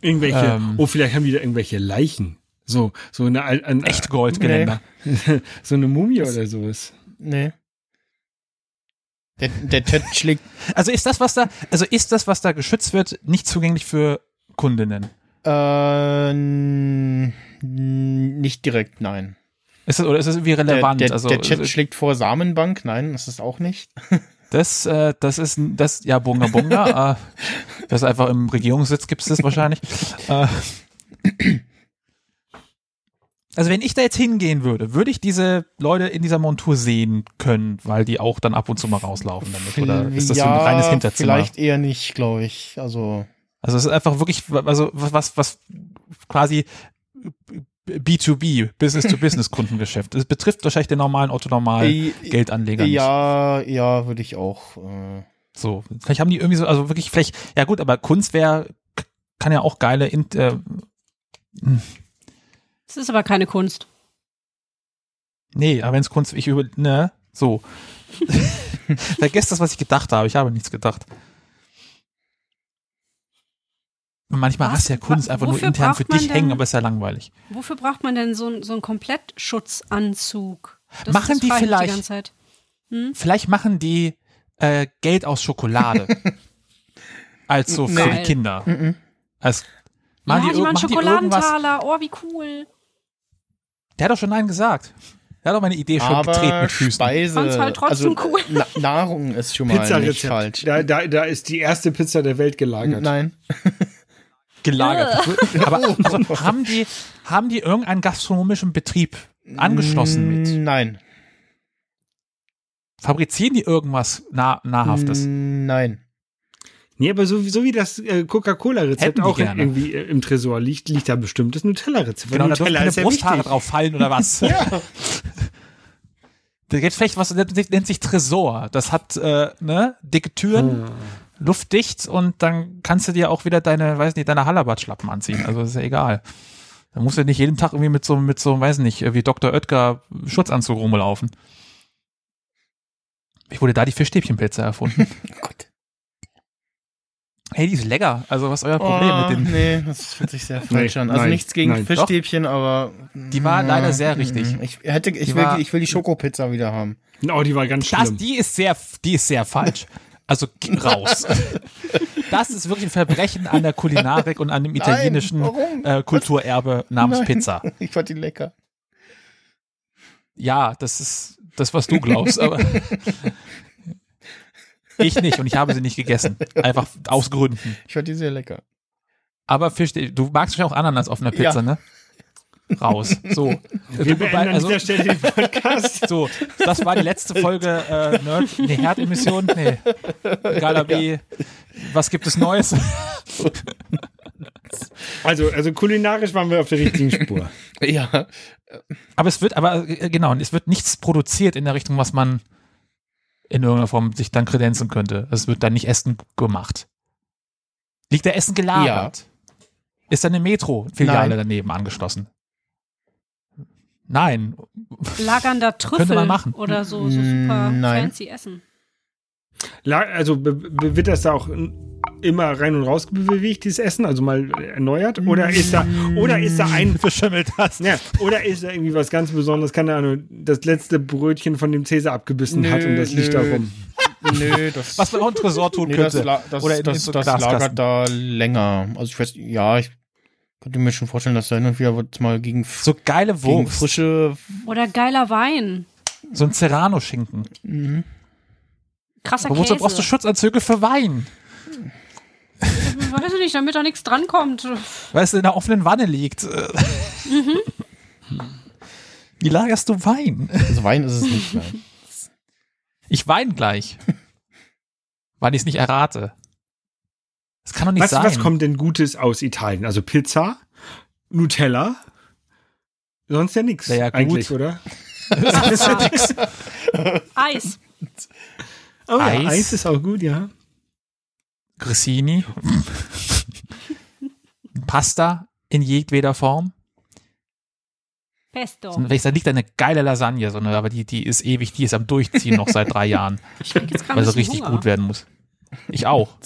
Irgendwelche, Ähm. oh, vielleicht haben die da irgendwelche Leichen. So, so eine, al- ein, Echt Goldgeländer. so eine Mumie oder sowas. Nee. Der, der Ted schlägt. Also ist das, was da, also ist das, was da geschützt wird, nicht zugänglich für Kundinnen? Äh, nicht direkt, nein. Ist das, oder ist das irgendwie Der, relevant? der, also, der Chat also schlägt vor Samenbank, nein, das ist auch nicht. das, äh, das ist, ein- das, ja, Bunga Bunga, äh, das ist einfach im Regierungssitz gibt's das wahrscheinlich. Äh, also wenn ich da jetzt hingehen würde, würde ich diese Leute in dieser Montur sehen können, weil die auch dann ab und zu mal rauslaufen damit? Oder ist das so ein reines Hinterzimmer? Vielleicht eher nicht, glaube ich. Also, Also es ist einfach wirklich, also was, was quasi B2B, Business-to-Business-Kundengeschäft. Es betrifft wahrscheinlich den normalen Otto-Normal äh, Geldanleger nicht. ja, ja, würde ich auch. Äh, So, vielleicht haben die irgendwie so, also wirklich, vielleicht, ja gut, aber Kunst wäre, kann ja auch geile, Int- äh, es ist aber keine Kunst. nee, aber wenn es Kunst, ich über, ne, so. Vergesst das, was ich gedacht habe, ich habe nichts gedacht. Und Manchmal Was? hast du ja Kunst Wa- einfach nur intern für dich denn- hängen, aber ist ja langweilig. Wofür braucht man denn so, so einen Komplettschutzanzug? Das, Machen das die vielleicht- Die ganze Zeit. Vielleicht machen die äh, Geld aus Schokolade. Als so für Nee. die Kinder. mhm. Als, Ja, machen die, die, machen machen die irgendwas? Schokoladentaler. Oh, wie cool. Der hat doch schon Nein gesagt. Der hat doch meine Idee schon getreten aber mit Füßen. Speise, halt trotzdem also cool. Na Nahrung ist schon mal nicht falsch. Da, da, da ist die erste Pizza der Welt gelagert. Nein. Gelagert. Aber also, haben die, haben die irgendeinen gastronomischen Betrieb angeschlossen mit? Nein. Fabrizieren die irgendwas nah, Nahrhaftes? Nein. Nee, aber so, so wie das äh, Coca-Cola-Rezept auch gerne. irgendwie äh, im Tresor liegt, liegt da bestimmt das Nutella-Rezept. Genau, da dürfen Nutella keine Brusthaare wichtig. drauf fallen oder was? Ja. Da gibt vielleicht was, das nennt sich Tresor. Das hat äh, ne, dicke Türen, luftdicht und dann kannst du dir auch wieder deine, weiß nicht, deine Hallerbartschlappen anziehen. Also ist ja egal. Da musst du nicht jeden Tag irgendwie mit so, mit so, weiß nicht, wie Dr. Oetker Schutzanzug rumlaufen. Ich wurde da die Fischstäbchenpizza erfunden. Gott. hey, die ist lecker. Also was ist euer Problem oh, mit dem? Nee, das fühlt sich sehr falsch Nee, an. Also nein, nichts gegen nein. Fischstäbchen, aber. Die war leider sehr richtig. Ich hätte, ich Die will, war- ich will die Schokopizza wieder haben. Oh, die war ganz Das, schlimm. die ist sehr, die ist sehr falsch. Also raus. Das ist wirklich ein Verbrechen an der Kulinarik und an dem italienischen warum? äh, Kulturerbe namens Nein. Pizza. Ich fand die lecker. Ja, das ist das, was du glaubst, aber ich nicht und ich habe sie nicht gegessen. Einfach aus Gründen. Ich fand die sehr lecker. Aber Fisch, du magst ja auch Ananas auf einer Pizza, Ja. ne? Raus. So. Wir beenden an also, dieser Stelle den Podcast. so, das war die letzte Folge äh, Nerd, nee, Herdemission, nee. Galabi, was gibt es Neues? Also, also kulinarisch waren wir auf der richtigen Spur. Ja. Aber es wird, aber äh, genau, es wird nichts produziert in der Richtung, was man in irgendeiner Form sich dann kredenzen könnte. Es wird dann nicht Essen gemacht. Liegt da Essen gelagert? Ist da eine Metro-Filiale daneben angeschlossen? Nein. Lagern da Trüffel Könnte man machen. oder so, so super Nein. fancy Essen. La- Also wird das da auch immer rein und raus bewegt, dieses Essen? Also mal erneuert? Oder ist da, oder ist da ein, Verschimmelt das. ja, oder ist da irgendwie was ganz Besonderes? Keine Ahnung, das letzte Brötchen von dem Cäsar abgebissen Nö, hat und das liegt da nö. rum. Nö, das. Was man auch ein Tresor tun nee, das, könnte. la- das, Oder in- das, in so das lagert da länger. Also ich weiß, ja, ich könnte mir schon vorstellen, dass da hin und wieder mal gegen, so geile gegen Wurst. frische. Oder geiler Wein. So ein Serrano-Schinken. Mhm. Krasser Aber wozu Käse. brauchst du Schutzanzüge für Wein? Weiß ich nicht, damit da nichts drankommt. Weil es in der offenen Wanne liegt. Wie lagerst du Wein? Also Wein ist es nicht. Nein. Ich weine gleich. Weil ich es nicht errate. Das kann doch nicht Was, sein. was kommt denn Gutes aus Italien? Also Pizza, Nutella, sonst ja nichts Ja, ja, gut. eigentlich, oder? Eis. Oh ja, Eis. Eis ist auch gut, ja. Grissini. Pasta in jedweder Form. Pesto. Da liegt eine geile Lasagne, so eine, aber die, die ist ewig, die ist am Durchziehen noch seit drei Jahren, Ich krieg jetzt weil sie richtig Hunger. gut werden muss. Ich auch.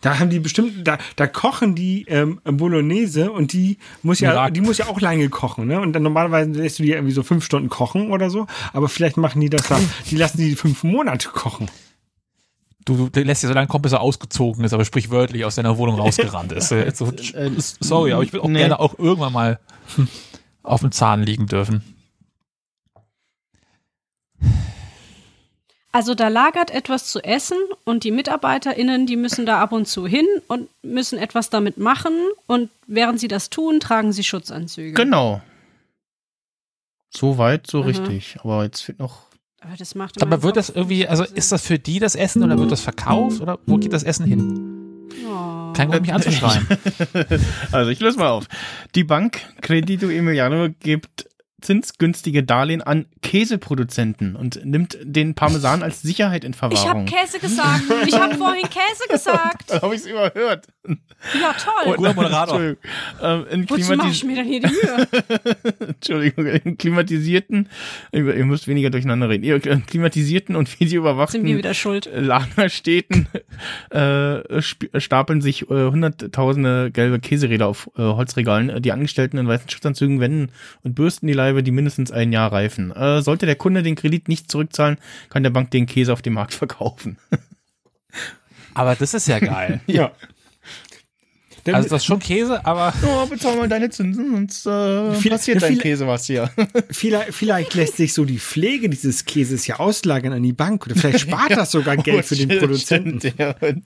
Da haben die bestimmt, da, da kochen die ähm, Bolognese und die muss ja, Miracle. die muss ja auch lange kochen, ne? Und dann normalerweise lässt du die irgendwie so fünf Stunden kochen oder so, aber vielleicht machen die das da, die lassen die fünf Monate kochen. Du, du lässt dir so lange kommen, bis er ausgezogen ist, aber sprichwörtlich aus deiner Wohnung rausgerannt ist. Äh, so, Äh, sorry, aber ich will auch nee. gerne auch irgendwann mal auf dem Zahn liegen dürfen. Also da lagert etwas zu essen und die MitarbeiterInnen, die müssen da ab und zu hin und müssen etwas damit machen und während sie das tun, tragen sie Schutzanzüge. Genau. So weit, so Mhm. richtig. Aber jetzt fehlt noch. Aber das macht Aber wird das irgendwie, also ist das für die das Essen oder wird das verkauft oder wo geht das Essen hin? Oh. Kein Grund, mich anzuschreien. Also ich löse mal auf. Die Bank Credito Emiliano gibt zinsgünstige Darlehen an Käseproduzenten und nimmt den Parmesan als Sicherheit in Ich habe Verwahrung. Käse gesagt. Ich habe vorhin Käse gesagt. Dann habe ich es überhört. Ja, toll. Guter Moderator. Entschuldigung. Ähm, in Wozu mache ich mir denn hier die Mühe? Entschuldigung, in klimatisierten, ihr müsst weniger durcheinander reden, ihr in klimatisierten und Sind wir videoüberwachten wieder schuld? Lagerstädten äh, sp- stapeln sich äh, hunderttausende gelbe Käseräder auf äh, Holzregalen. Die Angestellten in weißen Schutzanzügen wenden und bürsten die Leibe, die mindestens ein Jahr reifen. Äh, sollte der Kunde den Kredit nicht zurückzahlen, kann der Bank den Käse auf dem Markt verkaufen. Aber das ist ja geil. Ja. Dann, Also das ist schon Käse, aber Oh, bezahl mal deine Zinsen, sonst äh, Viel- passiert dein viel- Käse was hier. vielleicht, vielleicht lässt sich so die Pflege dieses Käses ja auslagern an die Bank oder vielleicht spart das sogar Geld für den Stimmt, Produzenten. stimmt, ja, und,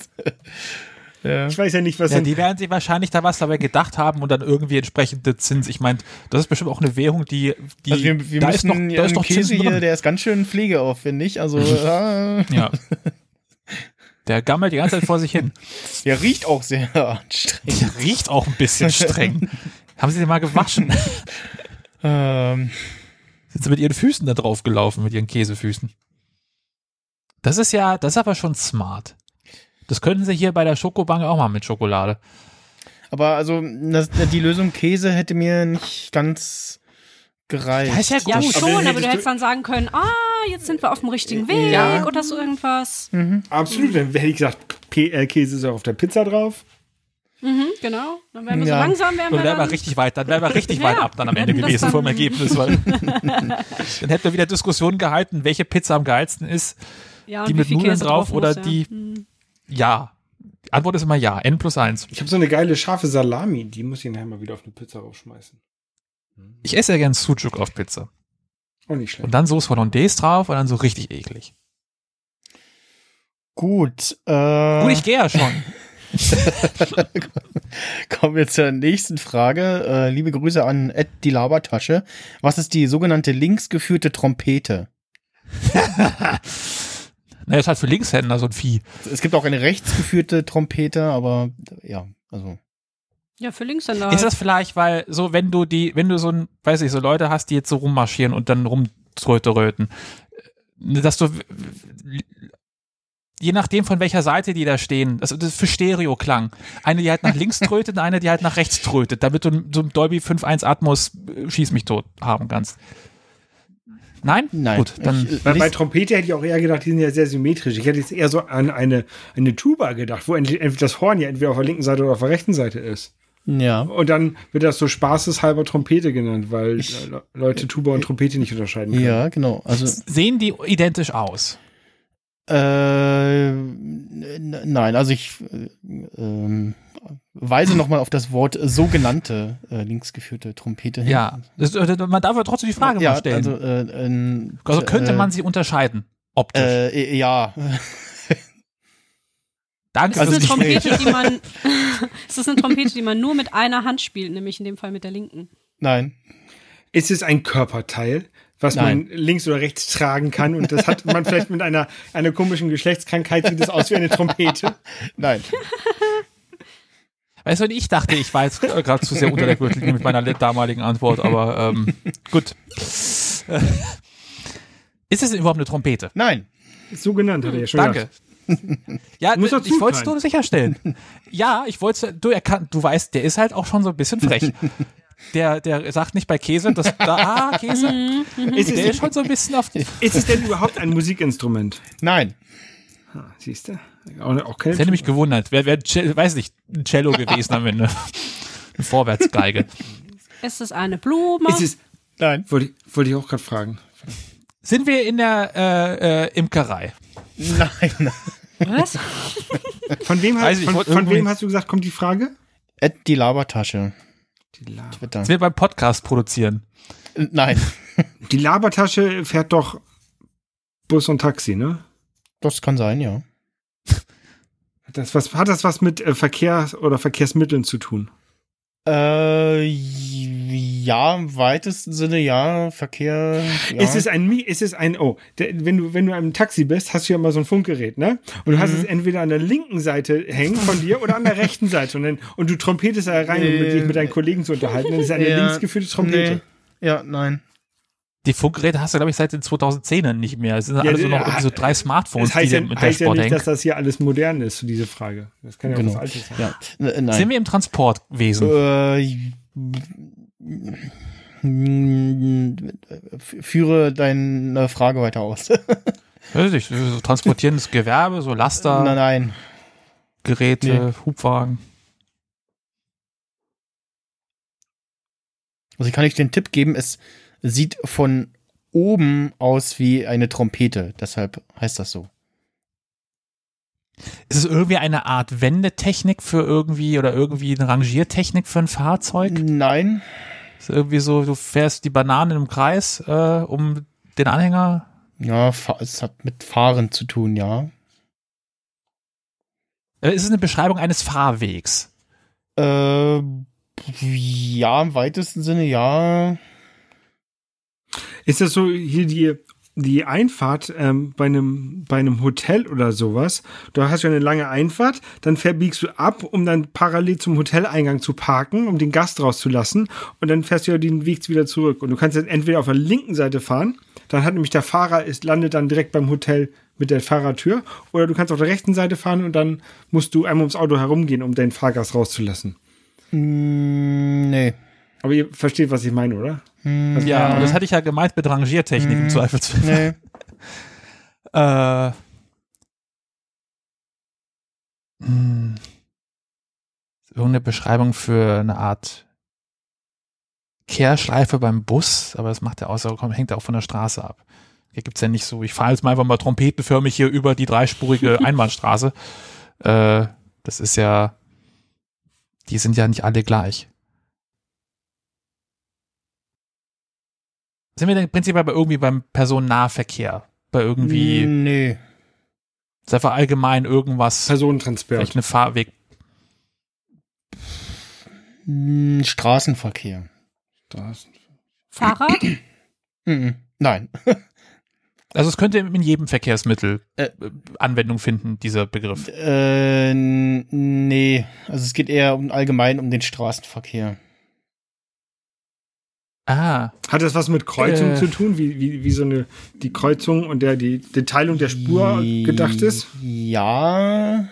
Ja. Ich weiß ja nicht, was Ja, die werden sich wahrscheinlich da was dabei gedacht haben und dann irgendwie entsprechende Zins. Ich meine, das ist bestimmt auch eine Währung, die, die Also wir, wir da müssen ist noch, da ist noch Käse hier, drin. der ist ganz schön pflegeaufwendig. Also Ja. Der gammelt die ganze Zeit vor sich hin. der riecht auch sehr anstrengend. Der riecht auch ein bisschen streng. Haben Sie den mal gewaschen? Ähm, Sind Sie mit Ihren Füßen da drauf gelaufen, mit Ihren Käsefüßen? Das ist ja, das ist aber schon smart. Das könnten Sie hier bei der Schokobank auch mal mit Schokolade. aber also das, die Lösung Käse hätte mir nicht ganz gereicht. Ja, ist ja Ja, gut. schon, aber, hättest du du- hättest dann sagen können, ah, jetzt sind wir auf dem richtigen Weg Ja. oder so irgendwas. Absolut, dann hätte ich gesagt, P äh, Käse ist auch auf der Pizza drauf. Mhm, genau. Dann wären wir Ja. so langsam, wären wir Dann wären wir dann, richtig weit, dann wären wir richtig Ja, weit ab dann am Ende das gewesen dann- vom Ergebnis, weil dann hätten wir wieder Diskussionen gehalten, welche Pizza am geilsten ist. ja, die mit Nudeln Käse drauf oder muss, ja. die- Hm. Ja. Die Antwort ist immer ja. N plus eins. Ich habe so eine geile scharfe Salami, die muss ich nachher mal wieder auf eine Pizza raufschmeißen. Ich esse ja gern Sucuk auf Pizza. Auch nicht schlecht. Und dann Soße Hollandaise drauf und dann so richtig eklig. Gut. Äh, Gut, ich gehe ja schon. Kommen wir zur nächsten Frage. Äh, liebe Grüße an Ed die Labertasche. Was ist die sogenannte linksgeführte Trompete? Naja, ist halt für Linkshänder so ein Vieh. Es gibt auch eine rechtsgeführte Trompete, aber ja, also. Ja, für Linkshänder. Ist das vielleicht, weil so, wenn du die, wenn du so ein, weiß ich, so Leute hast, die jetzt so rummarschieren und dann rumtröte-röten, äh, dass du, je nachdem von welcher Seite die da stehen, also das ist für Stereo-Klang. Eine, die halt nach links trötet, und eine, die halt nach rechts trötet, damit du so ein Dolby 5.1 Atmos äh, schieß mich tot haben kannst. Nein? Nein. Gut, dann. Ich- Bei, bei lies- Trompete hätte ich auch eher gedacht, die sind ja sehr symmetrisch. Ich hätte jetzt eher so an eine, eine Tuba gedacht, wo entweder entweder das Horn ja entweder auf der linken Seite oder auf der rechten Seite ist. Ja. Und dann wird das so spaßeshalber Trompete genannt, weil Ich- äh, Le- Leute Tuba und Trompete nicht unterscheiden können. Ja, genau. Also sehen die identisch aus? Äh, nein, also ich äh, ähm, weise nochmal auf das Wort sogenannte äh, linksgeführte Trompete hin. Ja. Das, äh, man darf aber trotzdem die Frage ja, mal stellen. Also, äh, Also könnte äh, man sie unterscheiden, optisch. Äh, ja. Danke Das also ist eine. Trompete, die man, es ist eine Trompete, die man nur mit einer Hand spielt, nämlich in dem Fall mit der linken. Nein. Ist es ein Körperteil, was Nein. man links oder rechts tragen kann? Und das hat man vielleicht mit einer, einer komischen Geschlechtskrankheit, sieht es aus wie eine Trompete. Nein. Weißt du, und ich dachte, ich war jetzt äh, gerade zu sehr unter der Gürtellinie mit meiner damaligen Antwort, aber ähm, gut. Äh, Ist es überhaupt eine Trompete? Nein. So genannt hat er ja schon Danke. Ja, Muss doch ich wollte es nur sicherstellen. Ja, ich wollte es, du, er kann, du weißt, der ist halt auch schon so ein bisschen frech. Der, der sagt nicht bei Käse, das, da, ah, Käse. Ist Der ist es, schon so ein bisschen auf, ist es denn überhaupt ein Musikinstrument? Nein. Ah, Siehst du? Auch, auch keine Das hätte mich gewundert. Wer, wer, weiß nicht, ein Cello gewesen am Ende. Eine Vorwärtsgeige. Es ist eine Blume. Ist es, Nein. wollte, ich- wollte ich auch gerade fragen. Sind wir in der äh, äh, Imkerei? Nein. Was? Von wem, ich, von, von wem hast du gesagt, kommt die Frage? Ed die Labertasche. Die, La Twitter. Sind wir beim Podcast produzieren? Nein. die Labertasche fährt doch Bus und Taxi, ne? Das kann sein, ja. Hat das was, hat das was mit äh, Verkehr oder Verkehrsmitteln zu tun? Äh, ja, im weitesten Sinne ja. Verkehr. Ja. Ist es ein, ist es ein, oh, der, wenn du, wenn du im Taxi bist, hast du ja immer so ein Funkgerät, ne? Und du hast Mhm. es entweder an der linken Seite hängen von dir oder an der rechten Seite. Und, dann, und du trompetest da rein, um mit, dich mit deinen Kollegen zu unterhalten. Dann ist es eine Ja, linksgeführte Trompete. Nee. Ja, nein. Die Funkgeräte hast du, glaube ich, seit den 2010ern nicht mehr. Es sind alle so ja, noch irgendwie so drei Smartphones, Das heißt die ja, mit der heißt ja Sport nicht, hängen. dass das hier alles modern ist, diese Frage. Das kann ja Genau. was Altes sein. Ja. N- Nein. Sind wir im Transportwesen? Äh, führe deine Frage weiter aus. Weiß ich, so transportierendes Gewerbe, so Laster, nein, nein. Geräte, Hubwagen. Also ich kann euch den Tipp geben, es sieht von oben aus wie eine Trompete. Deshalb heißt das so. Ist es irgendwie eine Art Wendetechnik für irgendwie oder irgendwie eine Rangiertechnik für ein Fahrzeug? Nein. Ist irgendwie so, du fährst die Bananen im Kreis äh, um den Anhänger. Ja, es hat mit Fahren zu tun, ja. Äh, Es ist eine Beschreibung eines Fahrwegs. Äh, ja, im weitesten Sinne ja. Ist das so hier die, die Einfahrt ähm, bei, einem, bei einem Hotel oder sowas? Du hast ja eine lange Einfahrt, dann verbiegst du ab, um dann parallel zum Hoteleingang zu parken, um den Gast rauszulassen und dann fährst du ja den Weg wieder zurück. Und du kannst jetzt entweder auf der linken Seite fahren, dann hat nämlich der Fahrer, ist, landet dann direkt beim Hotel mit der Fahrertür, oder du kannst auf der rechten Seite fahren und dann musst du einmal ums Auto herumgehen, um deinen Fahrgast rauszulassen. Mm, nee. Aber ihr versteht, was ich meine, oder? Hm, Ja, und das hatte ich ja gemeint mit Rangiertechnik im Mhm. Zweifelsfall. Nee. Äh, hm. Irgendeine Beschreibung für eine Art Kehrschleife beim Bus, aber das macht ja außer, hängt ja auch von der Straße ab. Hier gibt's ja nicht so, ich fahre jetzt mal einfach mal trompetenförmig hier über die dreispurige Einbahnstraße. Äh, das ist ja, die sind ja nicht alle gleich. Sind wir denn prinzipiell bei irgendwie beim Personennahverkehr? Bei irgendwie, Nee. ist einfach allgemein irgendwas, Personentransport. vielleicht eine Fahrweg. Hm, Straßenverkehr. Straßen. Fahrrad? Nein. Also es könnte in jedem Verkehrsmittel Äh. äh, Anwendung finden, dieser Begriff. Äh, nee. Also es geht eher um allgemein um den Straßenverkehr. Ah, Hat das was mit Kreuzung Äh. zu tun, wie, wie, wie so eine die Kreuzung und der die, die Teilung der Spur gedacht ist? Ja.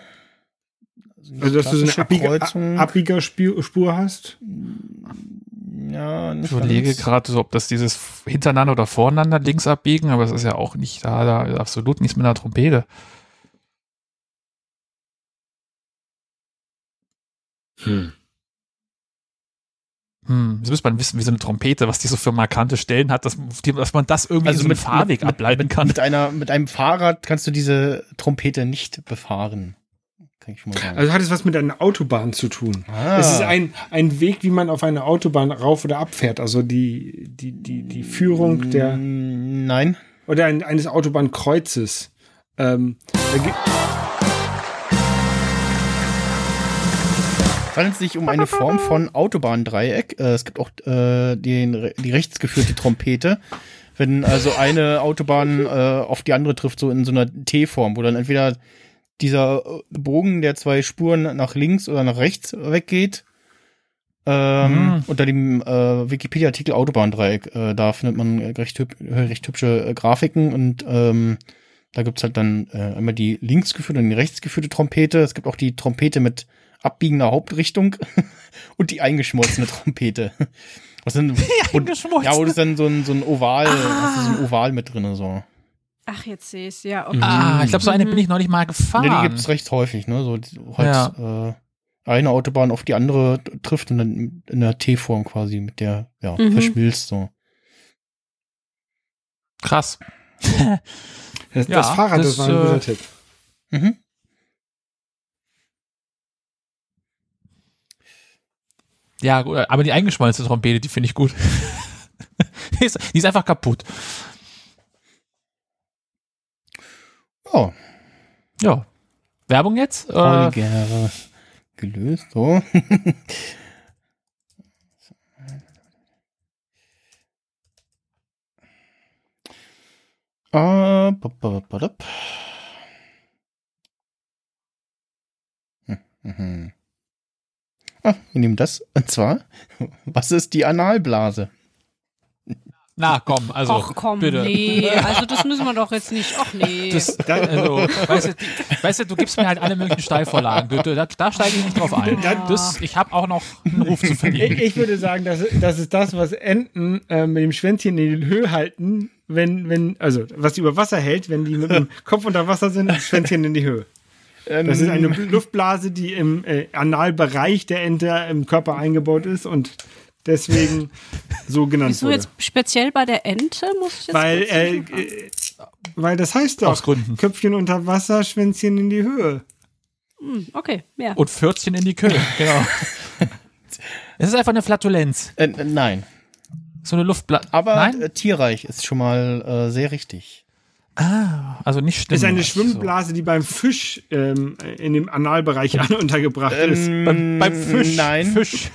Also dass du so eine Abbieger, Kreuzung. Abbiegerspur Spur hast? ja, ich überlege gerade so, ob das dieses hintereinander oder voreinander links abbiegen, aber es ist ja auch nicht da, da ist absolut nichts mit einer Trompete. Hm. Hm, jetzt müsste man wissen, wie so eine Trompete, was die so für markante Stellen hat, dass, die- dass man das irgendwie Also so mit Fahrweg mit, ableiten mit, kann. Mit, einer, mit einem Fahrrad kannst du diese Trompete nicht befahren. Kann ich schon mal sagen. Also hat es was mit einer Autobahn zu tun? Ah. Es ist ein, ein Weg, wie man auf eine Autobahn rauf oder abfährt. Also die, die, die, die Führung der Nein. oder ein, eines Autobahnkreuzes. Ähm, da gi- handelt sich um eine Form von Autobahndreieck. Äh, es gibt auch äh, den, die rechtsgeführte Trompete. Wenn also eine Autobahn äh, auf die andere trifft, so in so einer T-Form, wo dann entweder dieser Bogen der zwei Spuren nach links oder nach rechts weggeht. Ähm, Mhm. Unter dem äh, Wikipedia-Artikel Autobahndreieck, äh, da findet man recht, hüb recht hübsche äh, Grafiken und ähm, da gibt's halt dann äh, einmal die links geführte und die rechts geführte Trompete. Es gibt auch die Trompete mit abbiegender Hauptrichtung und die eingeschmolzene Trompete. Was sind, wo, eingeschmolzen? ja, wo das dann so ein, so ein Oval, Ah. hast du so ein Oval mit drin, so. Ach, jetzt sehe ich ja. Okay. Ah, ich glaube, so eine Mhm. bin ich noch nicht mal gefahren. Ja, die gibt's recht häufig, ne? So die- halt äh, eine Autobahn auf die andere trifft und dann in der T-Form quasi mit der, ja, Mhm. verschmilzt so. Krass. das, Ja, das Fahrrad, das, das, war ein äh, guter Tipp. Mhm. Ja, gut, aber die eingeschmolzene Trompete, die finde ich gut. die, ist, die ist einfach kaputt. Ja, Ja. Werbung jetzt? Äh, Holger gelöst, so. Ah, bop, bop, bop. Hm, mhm. Ah, wir nehmen das. Und zwar, was ist die Analblase? na, komm, also. Ach komm, bitte. nee. Also das müssen wir doch jetzt nicht. Ach nee. Das, also, weißt, du, die, weißt du, du gibst mir halt alle möglichen Steilvorlagen. Du, du, da, da steige ich nicht drauf ein. Das, ich habe auch noch einen Ruf zu Ich, verlieren. ich würde sagen, das, das ist das, was Enten äh, mit dem Schwänzchen in die Höhe halten, wenn, wenn, also was die über Wasser hält, wenn die mit dem Kopf unter Wasser sind, das Schwänzchen in die Höhe. Das ist eine Luftblase, die im äh, Analbereich der Ente im Körper eingebaut ist und deswegen so genannt Wieso wurde. jetzt speziell bei der Ente? Muss ich jetzt Weil, äh, äh, weil das heißt doch, Aus Gründen. Köpfchen unter Wasser, Schwänzchen in die Höhe. Hm, okay, ja. Und 14 in die Kühe, genau. Es ist einfach eine Flatulenz. Äh, äh, nein. So eine Luftblatt. Aber Nein? äh, tierreich ist schon mal äh, sehr richtig. Ah, also nicht stimmen. Ist eine Schwimmblase, die beim Fisch ähm, in dem Analbereich an untergebracht ist. Ähm, Beim, beim Fisch. Nein. Fisch.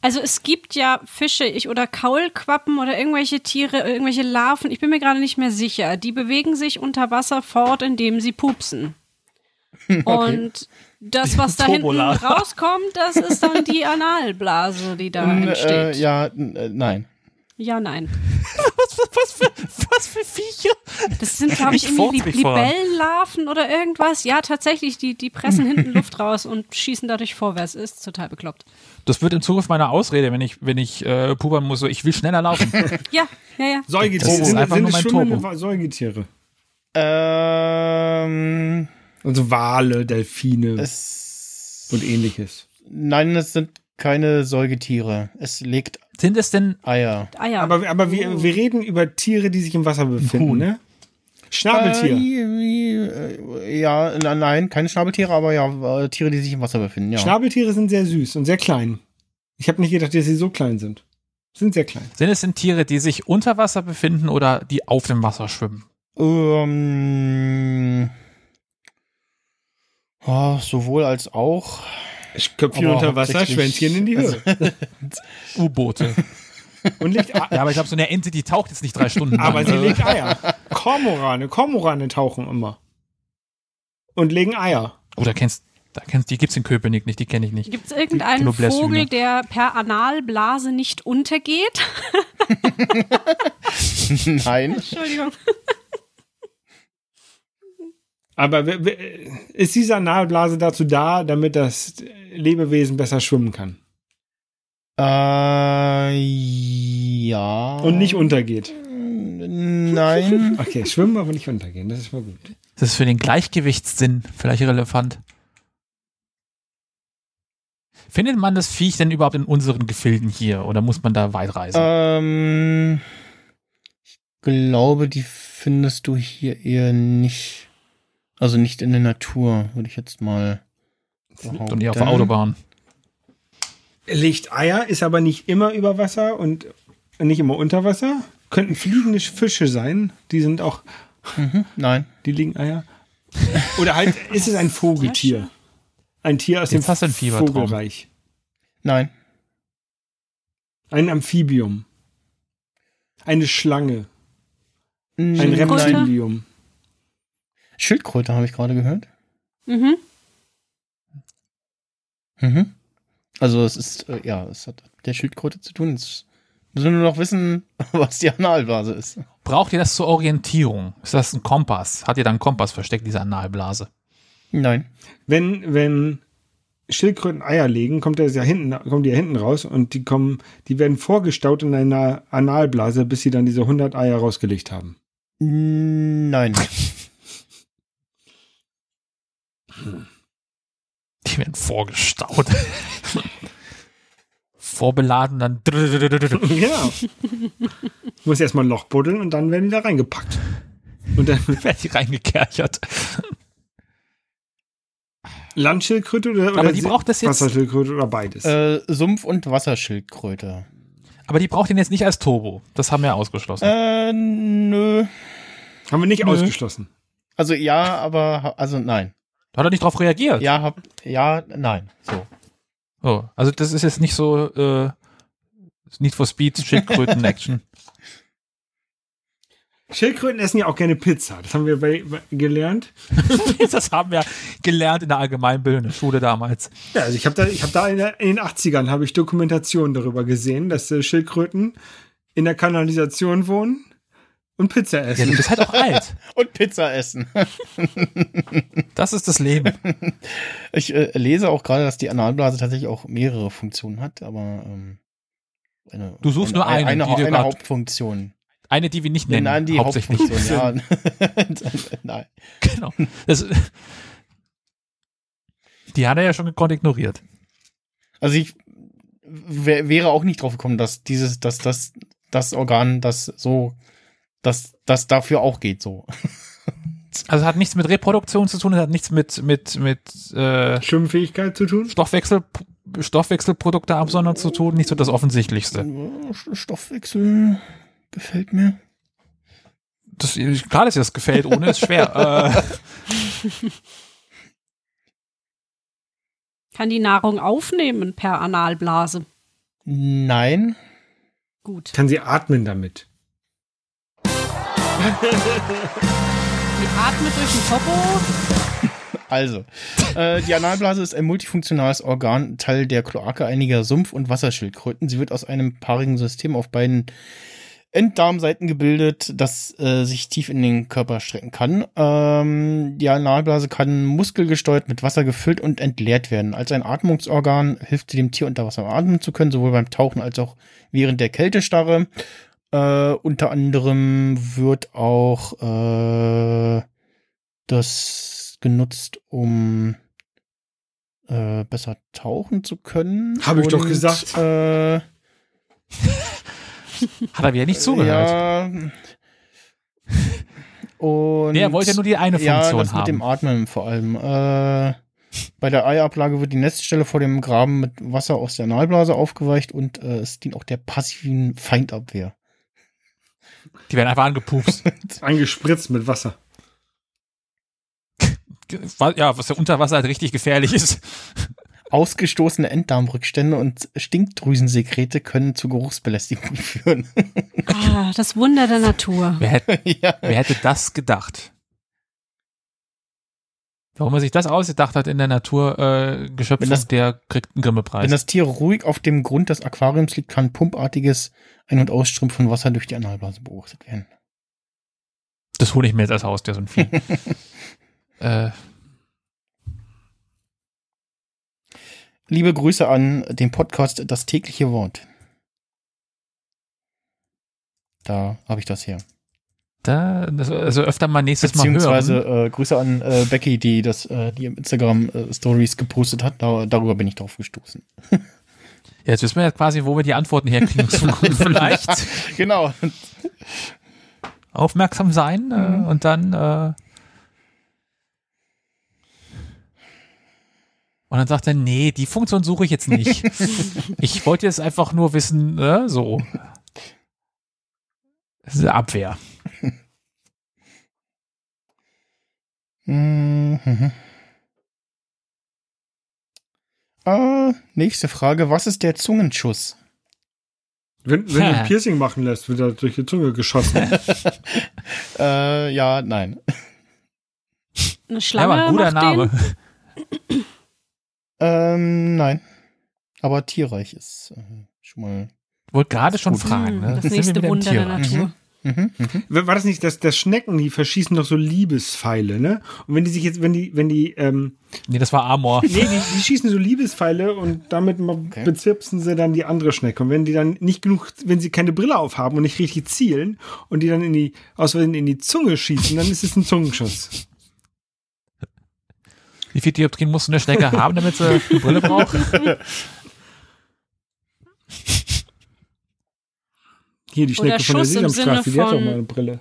Also es gibt ja Fische ich, oder Kaulquappen oder irgendwelche Tiere, irgendwelche Larven, ich bin mir gerade nicht mehr sicher. Die bewegen sich unter Wasser fort, indem sie pupsen. Und das, was da hinten rauskommt, das ist dann die Analblase, die da Ähm, entsteht. äh, ja, äh, nein. Ja, nein. Was, für- was, für, was für Viecher? Das sind, glaube ich, Ich irgendwie. Libellenlarven oder irgendwas. Ja, tatsächlich, die, die pressen hinten Luft raus und schießen dadurch vorwärts. Ist total bekloppt. Das wird in Zukunft meine Ausrede, wenn ich, wenn ich äh, pubern muss. So, ich will schneller laufen. Ja, ja, ja. Säugetiere. Das ist sind, einfach sind nur mein Turbo. Säugetiere. Ähm, Also Wale, Delfine es, und ähnliches. nein, es sind keine Säugetiere. Es legt Sind es denn Eier. Eier. Aber, aber wir, wir reden über Tiere, die sich im Wasser befinden, Huhn. ne? Schnabeltier. Äh, ja, na- nein, keine Schnabeltiere, aber ja, äh, Tiere, die sich im Wasser befinden, ja. Schnabeltiere sind sehr süß und sehr klein. Ich habe nicht gedacht, dass sie so klein sind. Sind sehr klein. Sind es denn Tiere, die sich unter Wasser befinden oder die auf dem Wasser schwimmen? ähm, oh, sowohl als auch. Köpfchen Aber unter Wasser, Schwänzchen in die Höhe. U-Boote. Und legt, ja, aber ich glaube, so eine Ente, die taucht jetzt nicht drei Stunden lang. aber sie Also, legt Eier. Kormorane, Kormorane tauchen immer. Und legen Eier. Oh, da kennst, da kennst, die gibt's in Köpenick nicht, die kenne ich nicht. Gibt es irgendeinen Vogel, der per Analblase nicht untergeht? Nein. Entschuldigung. Aber ist diese Analblase dazu da, damit das Lebewesen besser schwimmen kann Äh, ja. und nicht untergeht? Nein. Okay, schwimmen, aber nicht untergehen, das ist mal gut. Das ist für den Gleichgewichtssinn vielleicht relevant. Findet man das Viech denn überhaupt in unseren Gefilden hier oder muss man da weit reisen? ähm, ich glaube, die findest du hier eher nicht. Also nicht in der Natur, würde ich jetzt mal behaupten. und eher auf der Autobahn. Legt Eier, ist aber nicht immer über Wasser und nicht immer unter Wasser. Könnten fliegende Fische sein, die sind auch, Mhm, nein. die legen Eier. Oder halt, ist es ein Vogeltier? Ein Tier aus dem Jetzt Fiebertraum. Vogelreich. Nein. Ein Amphibium. Eine Schlange. Ein? Reptilium. Schildkröte habe ich gerade gehört. Mhm. Mhm. Also es ist, äh, ja, es hat mit der Schildkröte zu tun. Es müssen wir nur noch wissen, was die Analblase ist. Braucht ihr das zur Orientierung? Ist das ein Kompass? Hat ihr da einen Kompass versteckt, diese Analblase? Nein. Wenn, wenn Schildkröten Eier legen, kommt das ja hinten, kommen die ja hinten raus und die kommen, die werden vorgestaut in einer Analblase, bis sie dann diese 100 Eier rausgelegt haben. Nein. Die werden vorgestaut. Vorbeladen, dann. Genau. Muss erstmal ein Loch buddeln und dann werden die da reingepackt. Und dann werden die reingekerchert. Landschildkröte oder, Aber die braucht das jetzt- Wasserschildkröte oder beides. äh, Sumpf- und Wasserschildkröte. Aber die braucht den jetzt nicht als Turbo. Das haben wir ausgeschlossen. Äh, nö. Haben wir nicht nö. ausgeschlossen. Also ja, aber also nein. Da hat er nicht drauf reagiert. Ja, hab, ja, nein. So. Oh, also das ist jetzt nicht so äh, Need for Speed, Schildkröten-Action. Schildkröten essen ja auch gerne Pizza. Das haben wir bei, bei, gelernt. das haben wir gelernt in der allgemeinbildenden Schule damals. Ja, also ich habe da, ich hab da in, der, in den 80ern habe ich Dokumentationen darüber gesehen, dass äh, Schildkröten in der Kanalisation wohnen und Pizza Ja, essen. du bist halt auch alt. Und Pizza essen. Das ist das Leben. Ich äh, lese auch gerade, dass die Analblase tatsächlich auch mehrere Funktionen hat, aber ähm, eine, Du suchst nur eine, eine, eine grad- Hauptfunktion. Eine, die wir nicht nennen. Nein, die hauptsächlich. Hauptfunktion, ja. Nein. Genau. Das, die hat er ja schon gekonnt ignoriert. Also ich wär, wäre auch nicht drauf gekommen, dass dieses, dass das, das Organ, das so, dass das dafür auch geht, so. Also hat nichts mit Reproduktion zu tun, es hat nichts mit, mit, mit äh, Schwimmfähigkeit zu tun. Stoffwechsel, Stoffwechselprodukte absondern zu tun, nicht so das Offensichtlichste. Stoffwechsel gefällt mir. Das, klar, dass dir das gefällt, ohne ist schwer. äh, Kann die Nahrung aufnehmen per Analblase. Nein. Gut. Kann sie atmen damit? Die atmet durch den Popo. Also, äh, die Analblase ist ein multifunktionales Organ, Teil der Kloake einiger Sumpf- und Wasserschildkröten. Sie wird aus einem paarigen System auf beiden Enddarmseiten gebildet, das äh, sich tief in den Körper strecken kann. Ähm, die Analblase kann muskelgesteuert mit Wasser gefüllt und entleert werden. Als ein Atmungsorgan hilft sie dem Tier unter Wasser atmen zu können, sowohl beim Tauchen als auch während der Kältestarre. Äh, unter anderem wird auch äh, das genutzt, um äh, besser tauchen zu können. Hab ich doch gesagt. Äh, hat er wieder nicht zugehört. ja. Und Nee, er wollte ja nur die eine ja, Funktion das mit haben. dem Atmen vor allem. Äh, bei der Eiablage wird die Neststelle vor dem Graben mit Wasser aus der Analblase aufgeweicht und äh, es dient auch der passiven Feindabwehr. Die werden einfach angepupst. Angespritzt mit Wasser. ja, was ja unter Wasser halt richtig gefährlich ist. Ausgestoßene Enddarmrückstände und Stinkdrüsensekrete können zu Geruchsbelästigung führen. Ah, das Wunder der Natur. Wer ja. wer hätte das gedacht? Warum er sich das ausgedacht hat in der Natur, äh, Geschöpf, Wenn das- der kriegt einen Grimme-Preis. Wenn das Tier ruhig auf dem Grund des Aquariums liegt, kann pumpartiges Ein- und Ausströmen von Wasser durch die Analblase beobachtet werden. Das hole ich mir jetzt als Haustier, so ein Vieh. äh, Liebe Grüße an den Podcast Das tägliche Wort. Da habe ich das her. Da, also öfter mal nächstes Mal Beziehungsweise äh, Grüße an äh, Becky, die das, äh, die im Instagram äh, Stories gepostet hat. Da, darüber bin ich drauf gestoßen. Ja, jetzt wissen wir ja quasi, wo wir die Antworten herkriegen. Vielleicht genau. aufmerksam sein äh, Mhm. und dann äh, und dann sagt er, nee, die Funktion suche ich jetzt nicht. ich wollte jetzt einfach nur wissen, äh, so. Das ist eine Abwehr. Mhm. Äh, nächste Frage. Was ist der Zungenschuss? Wenn, wenn du ein Piercing machen lässt, wird er durch die Zunge geschossen. Äh, ja, nein. Eine Ja, Schlange aber ein guter macht Name. Den. Ähm, nein. Aber tierreich ist äh, schon mal. Wollte gerade schon Gut. fragen. Ne? Das wir nächste Wunder der. Natur. Mhm, mhm. War das nicht, dass, dass Schnecken, die verschießen doch so Liebespfeile, ne? Und wenn die sich jetzt, wenn die, wenn die, ähm, Nee, das war Amor. nee, die, die schießen so Liebespfeile und damit ma- bezirpsen sie dann die andere Schnecke. Und wenn die dann nicht genug, wenn sie keine Brille aufhaben und nicht richtig zielen und die dann in die, aus Versehen in die Zunge schießen, dann ist es ein Zungenschuss. Wie viel Dioptrien muss eine Schnecke haben, damit sie eine Brille braucht? Hier, die Oder Schnecke von der Schuss im Sesamstraße, Sinne die hat doch von- mal eine Brille.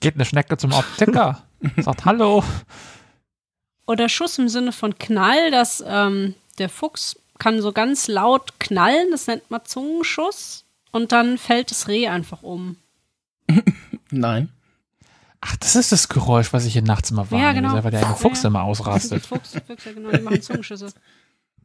Geht eine Schnecke zum Optiker, sagt Hallo. Oder Schuss im Sinne von Knall, dass ähm, der Fuchs kann so ganz laut knallen, das nennt man Zungenschuss. Und dann fällt das Reh einfach um. Nein. Ach, das ist das Geräusch, was ich hier nachts immer wahrnehme, Ja, genau. weil der eine Fuchs Ja, ja. immer ausrastet. Fuchs, Füchse, genau, die machen Zungenschüsse.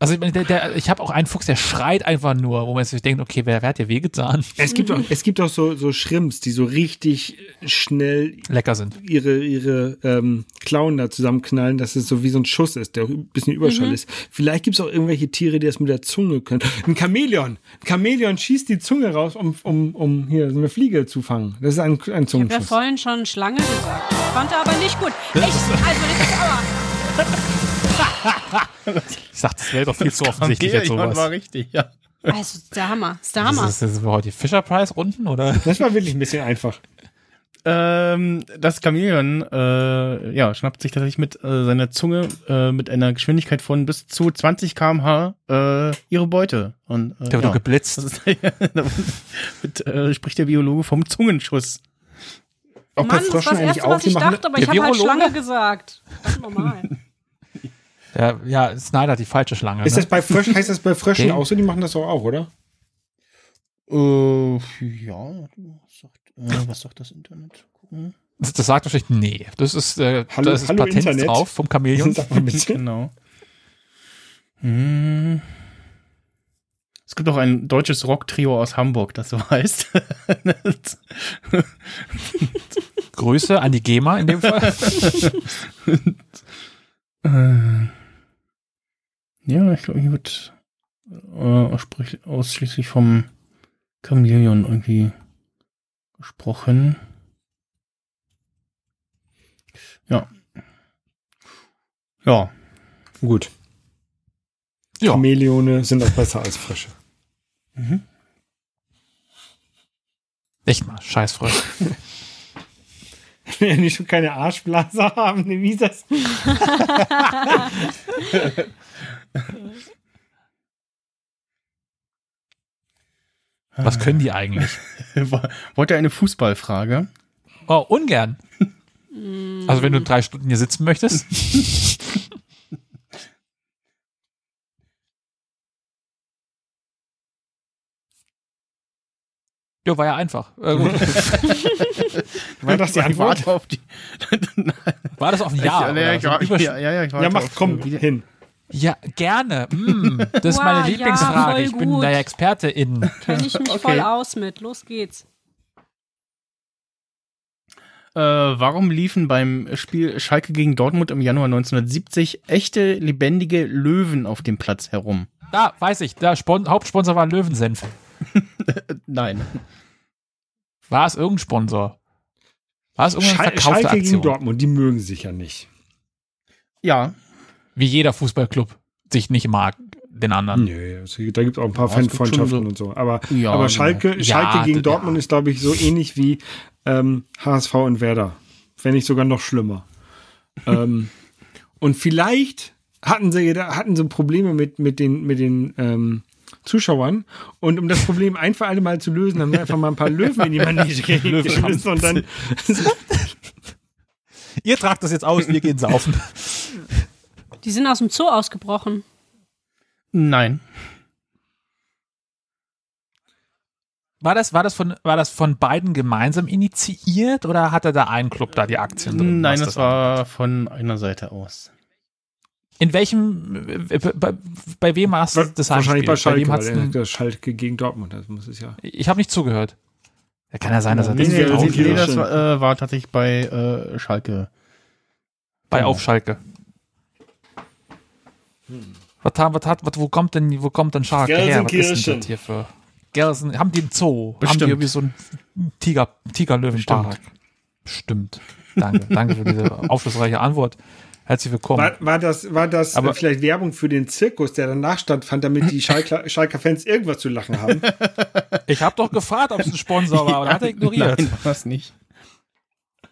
Also ich, meine, der, der, ich habe auch einen Fuchs, der schreit einfach nur, wo man sich denkt, okay, wer, wer hat dir wehgetan? Es gibt auch, es gibt auch so, so Shrimps, die so richtig schnell Lecker sind. ihre, ihre ähm, Klauen da zusammenknallen, dass es so wie so ein Schuss ist, der ein bisschen Überschall ist. Vielleicht gibt es auch irgendwelche Tiere, die das mit der Zunge können. Ein Chamäleon. Ein Chamäleon schießt die Zunge raus, um, um, um hier so eine Fliege zu fangen. Das ist ein, ein Ich habe ja Zungenschuss. vorhin schon Schlange gesagt. Konnte aber nicht gut. Ich, also das ist aber. Ich sag, das wäre doch viel zu offensichtlich jetzt Chameleon war sowas. richtig, ja. Also, das ist der Hammer. Das ist der Das Hammer. ist, das ist heute die Fisher-Price-Runden, oder? Das war wirklich ein bisschen einfach. Ähm, das Chamäleon äh, ja, schnappt sich tatsächlich mit äh, seiner Zunge äh, mit einer Geschwindigkeit von bis zu 20 km/h äh, ihre Beute. Und, äh, Der wird ja. doch geblitzt. Das ist, mit, äh, spricht der Biologe vom Zungenschuss. Bei Mann, das war das Erste, was ich dachte, aber ich habe halt? Schlange gesagt. Ganz normal. Ja, ja, Snyder hat die falsche Schlange. ist ne? das bei Fröschen, heißt das bei Fröschen Okay. auch so? Die machen das doch auch, oder? Äh, ja, was sagt, äh, was sagt das Internet? Das, das sagt wahrscheinlich, nee, das ist, äh, Hallo- das ist hallo Patent Internet. drauf vom Chamäleon. Genau. Hm. Es gibt auch ein deutsches Rock-Trio aus Hamburg, das so heißt. Grüße an die GEMA in dem Fall. Äh, ja, ich glaube, hier wird äh, ausschließlich vom Chamäleon irgendwie gesprochen. Ja. Ja. Gut. Ja. Chamäleone sind auch besser als Frösche. Mhm. Echt mal, Scheißfreund. Wenn die schon keine Arschblase haben, ne, wie ist das? Was können die eigentlich? Wollt ihr eine Fußballfrage? Oh, ungern. Also wenn du drei Stunden hier sitzen möchtest. Ja, war ja einfach. Äh, gut. War das die Antwort? auf die. War das auf ein Ja? ja, ja, ich, Übersch- ja, ja, ich warte Ja, mach, komm, wieder- hin. Ja, gerne. Mm, das ist meine Wow, ja, Lieblingsfrage. voll ich bin da ja Experte in. Kenne ich mich Okay. voll aus mit. Los geht's. Äh, warum liefen beim Spiel Schalke gegen Dortmund im Januar 1970 echte lebendige Löwen auf dem Platz herum? Da, weiß ich, der Spon Hauptsponsor war Löwensenf. Nein. War es irgendein Sponsor? War es irgendeine Schal Schalke gegen Aktion? Dortmund, die mögen sich ja nicht. Ja. Wie jeder Fußballclub sich nicht mag, den anderen. Nö, also da gibt es auch ein paar Ja, Fanfreundschaften schon und so. Aber, Ja, aber genau. Schalke, Ja, Schalke gegen Dortmund ja. ist, glaube ich, so ähnlich wie ähm, HSV und Werder. Wenn nicht sogar noch schlimmer. ähm, und vielleicht hatten sie, hatten sie Probleme mit, mit den, mit den ähm, Zuschauern. Und um das Problem ein für alle Mal zu lösen, haben wir einfach mal ein paar Löwen in die Manege geschmissen und dann Ihr tragt das jetzt aus, wir gehen saufen. Die sind aus dem Zoo ausgebrochen. Nein. War das, war das von, war das von beiden gemeinsam initiiert oder hatte da ein Club da die Aktien drin? Nein, was das war von einer Seite aus. In welchem, äh, bei, bei wem hast du das wahrscheinlich bei? Schalke, wem weil das Schalke gegen Dortmund, das muss es ja. ich habe nicht zugehört. Ja, kann ja sein, dass er Nee, das nee, nee, nee, das war, äh, war tatsächlich bei äh, Schalke. bei genau. auf Schalke. Was, haben- was hat, was, wo kommt denn, wo kommt denn Schalke her? Was ist denn das hier für? Gelsen, haben die einen Zoo? Haben Bestimmt. die irgendwie so einen Tiger, Tigerlöwenpark? Bestimmt. Danke, danke für diese aufschlussreiche Antwort. Herzlich willkommen. War, war das, war das Aber- vielleicht Werbung für den Zirkus, der danach stattfand, damit die Schalker, Schalker Fans irgendwas zu lachen haben? Ich habe doch gefragt, ob es ein Sponsor war, aber hat er ignoriert. Nein, war es nicht.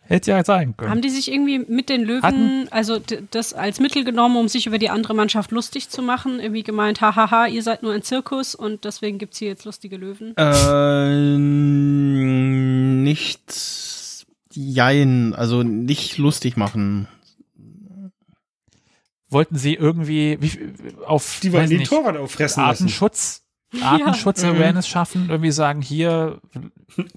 Hätte ja sein können. Haben die sich irgendwie mit den Löwen, Hatten- also das als Mittel genommen, um sich über die andere Mannschaft lustig zu machen? Irgendwie gemeint, hahaha, ihr seid nur ein Zirkus und deswegen gibt's hier jetzt lustige Löwen. Äh, nicht jein, also nicht lustig machen. Wollten sie irgendwie wie, auf Die wollen den nicht, Torwart auffressen lassen. Artenschutz, Artenschutz-Awareness schaffen, irgendwie sagen, hier,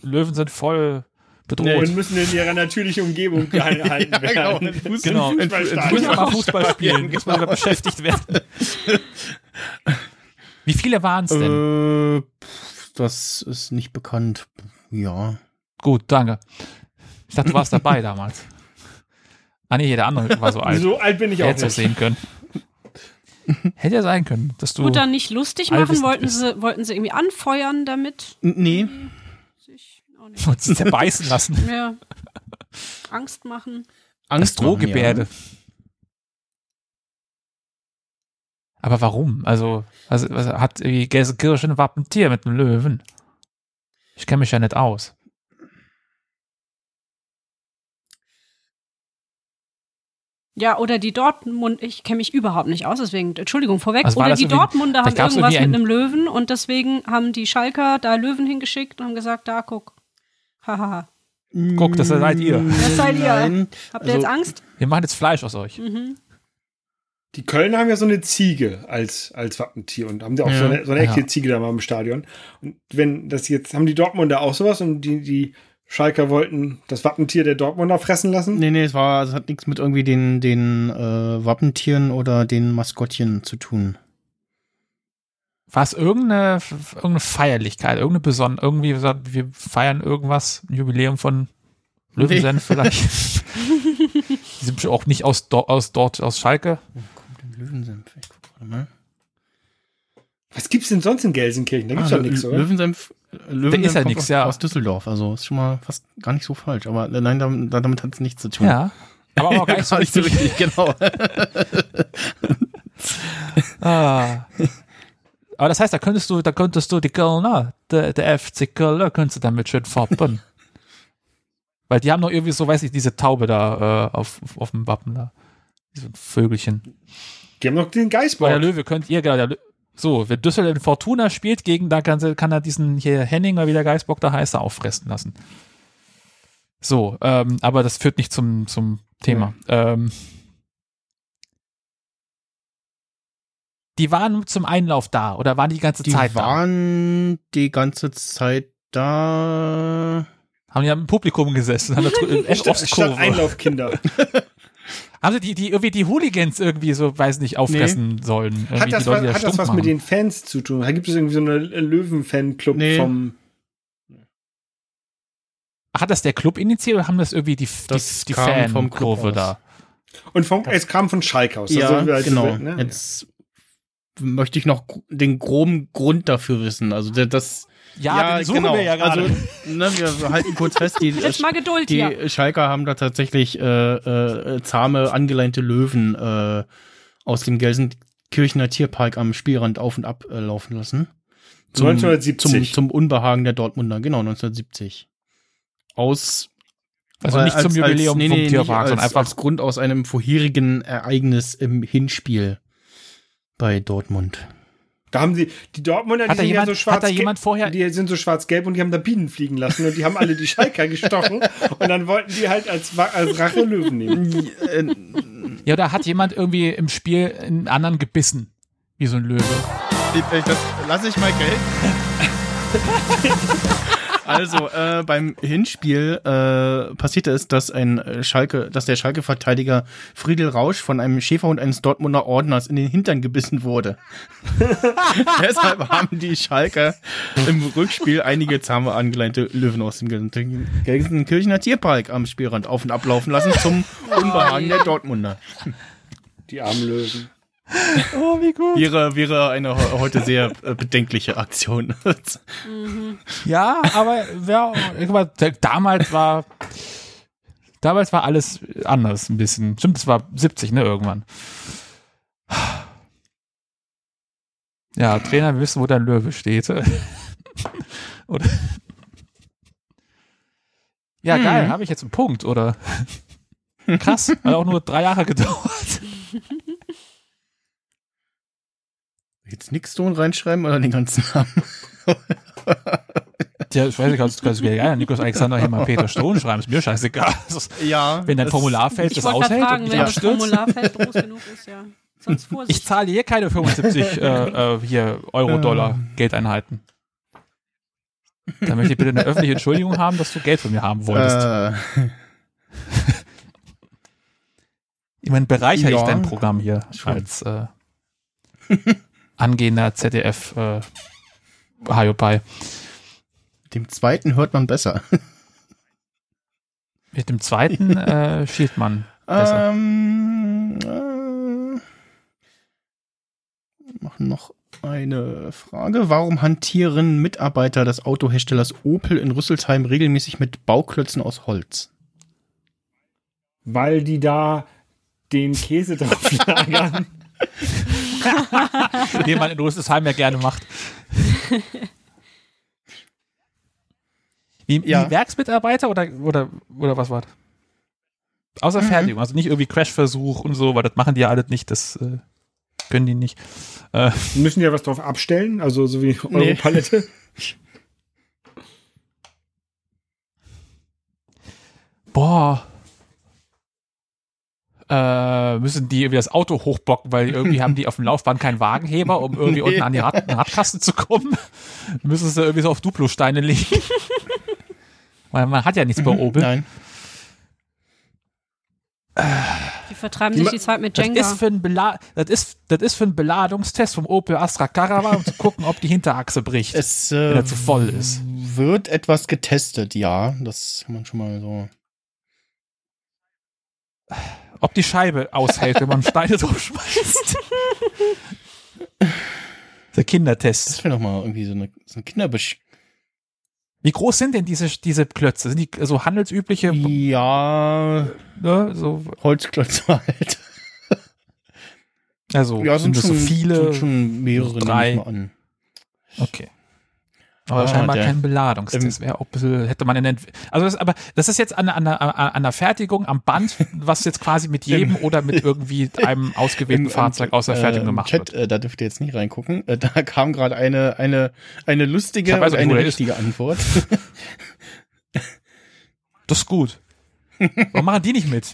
Löwen sind voll bedroht. Und müssen in ihrer natürlichen Umgebung gehalten werden. Genau. Fußballstadion. Müssen wir mal Fußball spielen, müssen wir wieder beschäftigt werden. Wie viele waren es denn? Äh, das ist nicht bekannt. Ja. Gut, danke. Ich dachte, du warst dabei damals. Ah nee, der andere war so alt. So alt bin ich auch hätte es nicht. sehen können. Hätte ja sein können, dass du. Gut, dann nicht lustig machen, wollten bist. sie, wollten sie irgendwie anfeuern damit? Nee. Nicht. uns zerbeißen lassen. Ja. Angst machen. Angst machen, Drohgebärde. Aber warum? Also, also, also hat irgendwie Gelsenkirchen ein Wappentier mit einem Löwen? Ich kenne mich ja nicht aus. Ja, oder die Dortmund, ich kenne mich überhaupt nicht aus, deswegen, Entschuldigung, vorweg. Also oder die Dortmunder haben irgendwas mit irgendwie einem Löwen und deswegen haben die Schalker da Löwen hingeschickt und haben gesagt, da guck. Hahaha. Ja. Guck, das seid ihr. Das seid ihr. Nein. Habt ihr Also- jetzt Angst? Wir machen jetzt Fleisch aus euch. Mhm. Die Kölner haben ja so eine Ziege als, als Wappentier und haben da auch Ja. so eine, so eine echte Ja. Ziege da mal im Stadion. Und wenn das jetzt, haben die Dortmunder auch sowas und die, die Schalker wollten das Wappentier der Dortmunder fressen lassen. Nee, nee, es war, es hat nichts mit irgendwie den, den äh, Wappentieren oder den Maskottchen zu tun. War es irgendeine, irgendeine Feierlichkeit, irgendeine besondere, irgendwie, gesagt, wir feiern irgendwas, ein Jubiläum von Löwensenf vielleicht. Die sind auch nicht aus, Do aus dort, aus Schalke. Wo kommt denn Löwensenf? Ich guck gerade mal. Was gibt's denn sonst in Gelsenkirchen? Da gibt's Ah, doch nichts, oder? Löwensenf, Löwensenf ist ja aus, ja. aus Düsseldorf, also ist schon mal fast gar nicht so falsch. Aber äh, nein, damit, damit hat es nichts zu tun. Ja. Aber auch gar nicht so Gar nicht so richtig. richtig, genau. Ah. Aber das heißt, da könntest du, da könntest du die Kölner, der, der FC Kölner, könntest du damit schön foppen. Weil die haben noch irgendwie so, weiß ich, diese Taube da äh, auf, auf dem Wappen da. Ein Vögelchen. Die haben noch den Bei der. Löwe könnt ihr, genau, so, wenn Düsseldorf in Fortuna spielt gegen, da kann, kann er diesen hier Henning oder wie der Geistbock da heißt, da auffressen lassen. So, ähm, aber das führt nicht zum, zum Thema. Ähm, die waren zum Einlauf da oder waren die die ganze Die Zeit da? waren die ganze Zeit da. Haben die am Publikum gesessen, haben da statt Ostkurve. Einlaufkinder. Haben sie die, die irgendwie die Hooligans irgendwie so, weiß nicht, auffressen sollen? Irgendwie Hat das, die Leute, die was, hat das was machen. mit den Fans zu tun? Gibt es irgendwie so einen Löwen-Fan-Club Nee. vom. Hat das der Club initiiert oder haben das irgendwie die, Das die, die kam vom Club Fankurve da? Und vom, es kam von Schalke aus. Ja, Also wir halt so genau. wild, ne? Jetzt möchte ich noch den groben Grund dafür wissen. Also der- das. Ja, den suchen wir ja gerade. Also, ne, wir halten kurz fest, die, Jetzt mal Geduld die hier. Schalker haben da tatsächlich äh, äh, zahme, angeleinte Löwen äh, aus dem Gelsenkirchener Tierpark am Spielrand auf und ab äh, laufen lassen. 1970. Zum, zum Unbehagen der Dortmunder, genau, 1970. Aus Also nicht zum Jubiläum nee, vom nee, Tierpark, nicht sondern als, einfach. als Grund aus einem vorherigen Ereignis im Hinspiel bei Dortmund. Da haben sie, die Dortmunder, die Hat da sind jemand- ja so schwarz hat da jemand vorher- die sind so schwarz-gelb und die haben da Bienen fliegen lassen und die haben alle die Schalker gestochen und dann wollten die halt als, als Rache Löwen nehmen. Äh, Ja, oder hat jemand irgendwie im Spiel einen anderen gebissen? Wie so ein Löwe. Das lasse ich mal gelten. Also, äh, beim Hinspiel äh, passierte es, dass ein äh, Schalke, dass der Schalke-Verteidiger Friedel Rausch von einem Schäferhund eines Dortmunder Ordners in den Hintern gebissen wurde. Deshalb haben die Schalker im Rückspiel einige zahme angeleinte Löwen aus dem Gelsen- Gelsenkirchener Tierpark am Spielrand auf und ablaufen lassen zum Unbehagen der Dortmunder. Die armen Löwen. Oh, wie gut. Wäre, wäre eine he- heute sehr äh, bedenkliche Aktion. Ja, aber ja, damals war damals war alles anders ein bisschen. Stimmt, es war 70, ne, irgendwann. Ja, Trainer, wir wissen, wo dein Löwe steht. oder? Ja, Mhm. geil, habe ich jetzt einen Punkt, oder? Krass, hat auch nur drei Jahre gedauert. Jetzt Nickstone reinschreiben oder den ganzen Namen? Ja, ich weiß nicht, kannst, kannst du gerne ja, Niklas Alexander hier mal Peter Stone schreiben, ist mir scheißegal. Ist- Ja. Wenn dein Formularfeld Ich das aushält und fragen, nicht wenn das. Formularfeld groß genug ist, ja. Sonst Vorsicht. Ich zahle hier keine 75 äh, äh, hier Euro-Dollar Geldeinheiten. Da möchte ich bitte eine öffentliche Entschuldigung haben, dass du Geld von mir haben wolltest. Äh, ich meine, bereichere ich ja. dein Programm hier Schon. als äh, angehender ZDF äh, Hayopai. dem zweiten hört man besser. Mit dem zweiten äh, schielt man besser. Ähm, äh, machen noch eine Frage. Warum hantieren Mitarbeiter des Autoherstellers Opel in Rüsselsheim regelmäßig mit Bauklötzen aus Holz? Weil die da den Käse drauf lagern. den man in Rüsselsheim ja gerne macht. Wie, Ja. wie Werksmitarbeiter oder, oder, oder was war das? Außer Mhm. Fertigung, also nicht irgendwie Crashversuch und so, weil das machen die ja alle nicht, das äh, können die nicht. Äh, Die müssen ja was drauf abstellen, also so wie Nee. Europalette. boah. Äh, müssen die irgendwie das Auto hochbocken, weil irgendwie haben die auf dem Laufband keinen Wagenheber, um irgendwie Nee. unten an die Rad Radkasten zu kommen. müssen sie irgendwie so auf Duplo-Steine legen. Weil man hat ja nichts bei Opel. Nein. Die vertreiben Die sich ma- die Zeit mit Das Jenga. ist, für ein Bela das, ist, das ist für einen Beladungstest vom Opel Astra Caravan, um zu gucken, ob die Hinterachse bricht, Es wenn äh, er zu voll ist. wird etwas getestet, ja. Das kann man schon mal so. Ob die Scheibe aushält, wenn man Steine drauf schmeißt. Der Kindertest. Das wäre doch mal irgendwie so eine, so ein Kinderbesch. Wie groß sind denn diese, diese Klötze? Sind die so handelsübliche, Ja, ne, so, Holzklötze halt. also Ja, sind, sind das schon, so viele? Sind schon mehrere, drei. nehme ich mal an. Okay. Aber Ah, scheinbar der- kein Beladungstest. Wäre auch ein bisschen, hätte man in Entw- also das, aber das ist jetzt an, der- an, an der Fertigung am Band, was jetzt quasi mit jedem oder mit irgendwie einem ausgewählten Im- Fahrzeug aus der äh, Fertigung im gemacht Chat, wird. äh, da dürft ihr jetzt nicht reingucken. Äh, da kam gerade eine, eine, eine lustige wo eine richtige Antwort. Das ist gut. Warum machen die nicht mit?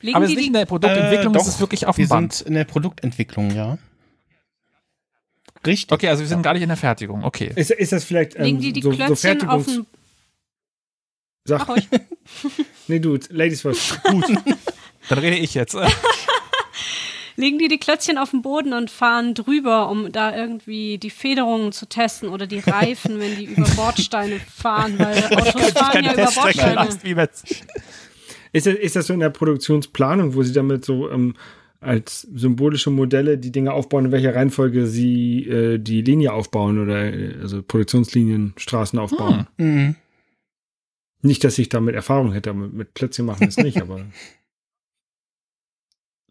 Legen aber es die ist nicht in der Produktentwicklung, Äh, es ist wirklich auf dem Wir Band. sind in der Produktentwicklung, ja. Richtig. Okay, also wir sind gar nicht in der Fertigung. Okay. Ist, ist das vielleicht ähm, legen die die so, so Klötzchen auf Fertigungs... den. Sag, Mach nee, du, Ladies first. Gut. Dann rede ich jetzt. Legen die die Klötzchen auf den Boden und fahren drüber, um da irgendwie die Federungen zu testen oder die Reifen, wenn die über Bordsteine fahren, weil Autos fahren ja über Bordsteine. Ist das, ist das so in der Produktionsplanung, wo sie damit so ähm, als symbolische Modelle die Dinge aufbauen, in welcher Reihenfolge sie äh, die Linie aufbauen oder äh, also Produktionslinien, Straßen aufbauen? Mhm. Nicht, dass ich damit Erfahrung hätte, mit, mit Klötzchen machen ist nicht, aber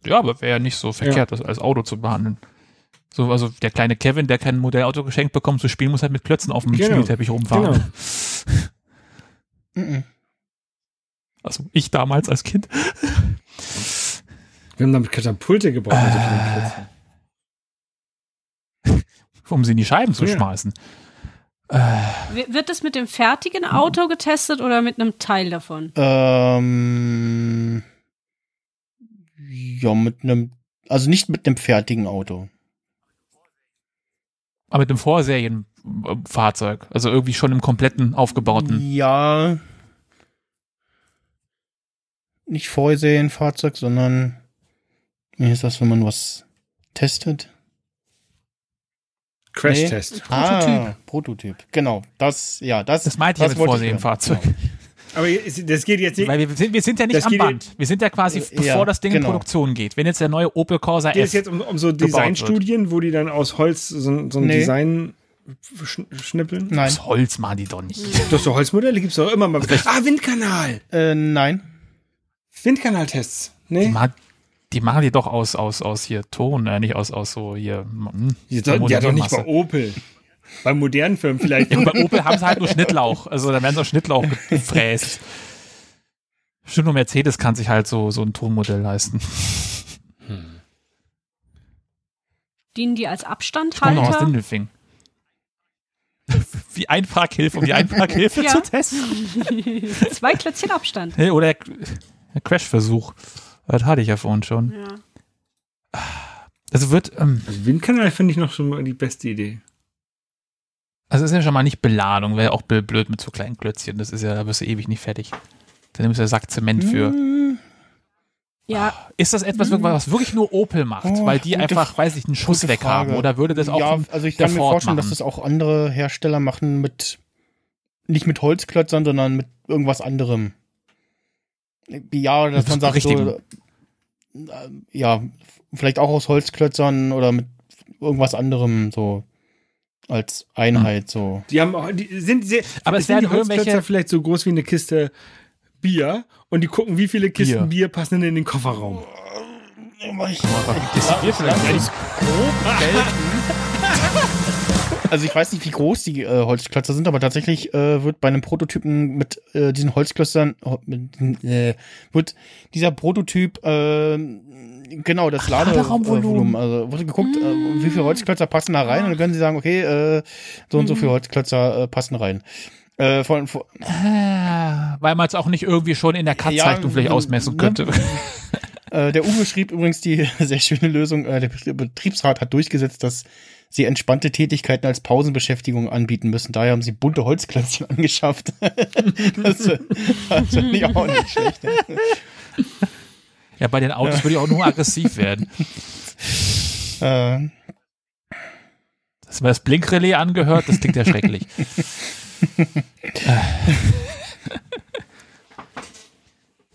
Ja, aber wäre ja nicht so verkehrt, das als Auto zu behandeln. So, also der kleine Kevin, der kein Modellauto geschenkt bekommt zu spielen, muss halt mit Klötzen auf dem Genau. Spielteppich rumfahren. Genau. Mhm. Also ich damals als Kind. wir haben damit Katapulte gebaut. mit so kleinen Klötzchen. um sie in die Scheiben zu Ja. schmeißen. W- Wird das mit dem fertigen Auto getestet oder mit einem Teil davon? Ähm, ja, mit einem, also nicht mit einem fertigen Auto. Aber mit einem Vorserienfahrzeug. Also irgendwie schon im kompletten aufgebauten. Ja. Nicht Vorserienfahrzeug, sondern wie ist das, wenn man was testet? Crash-Test. Ah, Prototyp. Genau. Das, ja, das. Das meinte ich mit wollte hören. Vorserienfahrzeug. Genau. Aber es- das geht jetzt nicht. Weil wir sind, wir sind ja nicht Das am geht Band. Wir sind ja quasi, Ja, bevor das Ding in genau. Produktion geht. Wenn jetzt der neue Opel Corsa Geht es S jetzt um, um so Designstudien, wo die dann aus Holz so, so ein Nee. Design schn schnippeln? Nein. aus Holz machen die doch nicht. Das so Holzmodelle gibt es doch immer mal. Ah, Windkanal. Äh, nein. Windkanaltests. Die, Nee. ma die machen die doch aus, aus, aus hier Ton, äh, nicht aus, aus so hier. Hm, Die, doch- die hat doch nicht bei. Opel. Bei modernen Firmen vielleicht. Ja, bei Opel haben sie halt nur Schnittlauch. Also da werden so Schnittlauch gefräst. Stimmt, nur Mercedes kann sich halt so, so ein Tonmodell leisten. Dienen die als Kommt noch aus Abstandhalter? Dindelfing. Wie Einparkhilfe, um die Einparkhilfe Ja. zu testen. Zwei Klötzchen Abstand. Oder der, der Crash-Versuch. Das hatte ich ja vorhin schon. Ja. Also wird, ähm, Also Windkanal finde ich noch schon mal die beste Idee. also ist ja schon mal nicht Beladung, wäre ja auch blöd blöd mit so kleinen Klötzchen. Das ist ja, da bist du ewig nicht fertig. Da nimmst du ja Sack Zement für. Hm, ja, Ist das etwas, was wirklich nur Opel macht? Oh, weil die einfach, weiß ich, einen Schuss weg haben? Oder würde das auch ja, also ich kann mir vorstellen, machen? dass das auch andere Hersteller machen mit nicht mit Holzklötzern, sondern mit irgendwas anderem. Ja, dass man sagt so, äh, ja, vielleicht auch aus Holzklötzern oder mit irgendwas anderem so als Einheit so. Die haben auch, die sind sehr, Aber es sind werden die Holzklötzer irgendwelche- vielleicht so groß wie eine Kiste Bier und die gucken, wie viele Kisten Bier. Bier, passen denn in den Kofferraum. Das wir vielleicht Ja, die grob gelten. Also ich weiß nicht, wie groß die äh, Holzklötzer sind, aber tatsächlich äh, wird bei einem Prototypen mit äh, diesen Holzklötzern diesen, äh, wird dieser Prototyp äh, genau das Laderaumvolumen. Ladevolumen. Also wurde geguckt, äh, wie viele Holzklötzer passen da rein und dann können sie sagen, okay, äh, so und so viele Holzklötzer äh, passen rein. Äh, von, von, Ah, weil man es auch nicht irgendwie schon in der Cut-Zeichnung Ja, vielleicht ne, ausmessen ne. könnte. Äh, der Uwe schrieb übrigens die sehr schöne Lösung, äh, der Betrie- Betriebsrat hat durchgesetzt, dass sie entspannte Tätigkeiten als Pausenbeschäftigung anbieten müssen. Daher haben sie bunte Holzklötzchen angeschafft. das, das finde ich auch nicht schlecht. Ja. Ja, bei den Autos würde ich auch nur aggressiv werden. Äh, Hast du das Blinkrelais angehört? Das klingt ja schrecklich.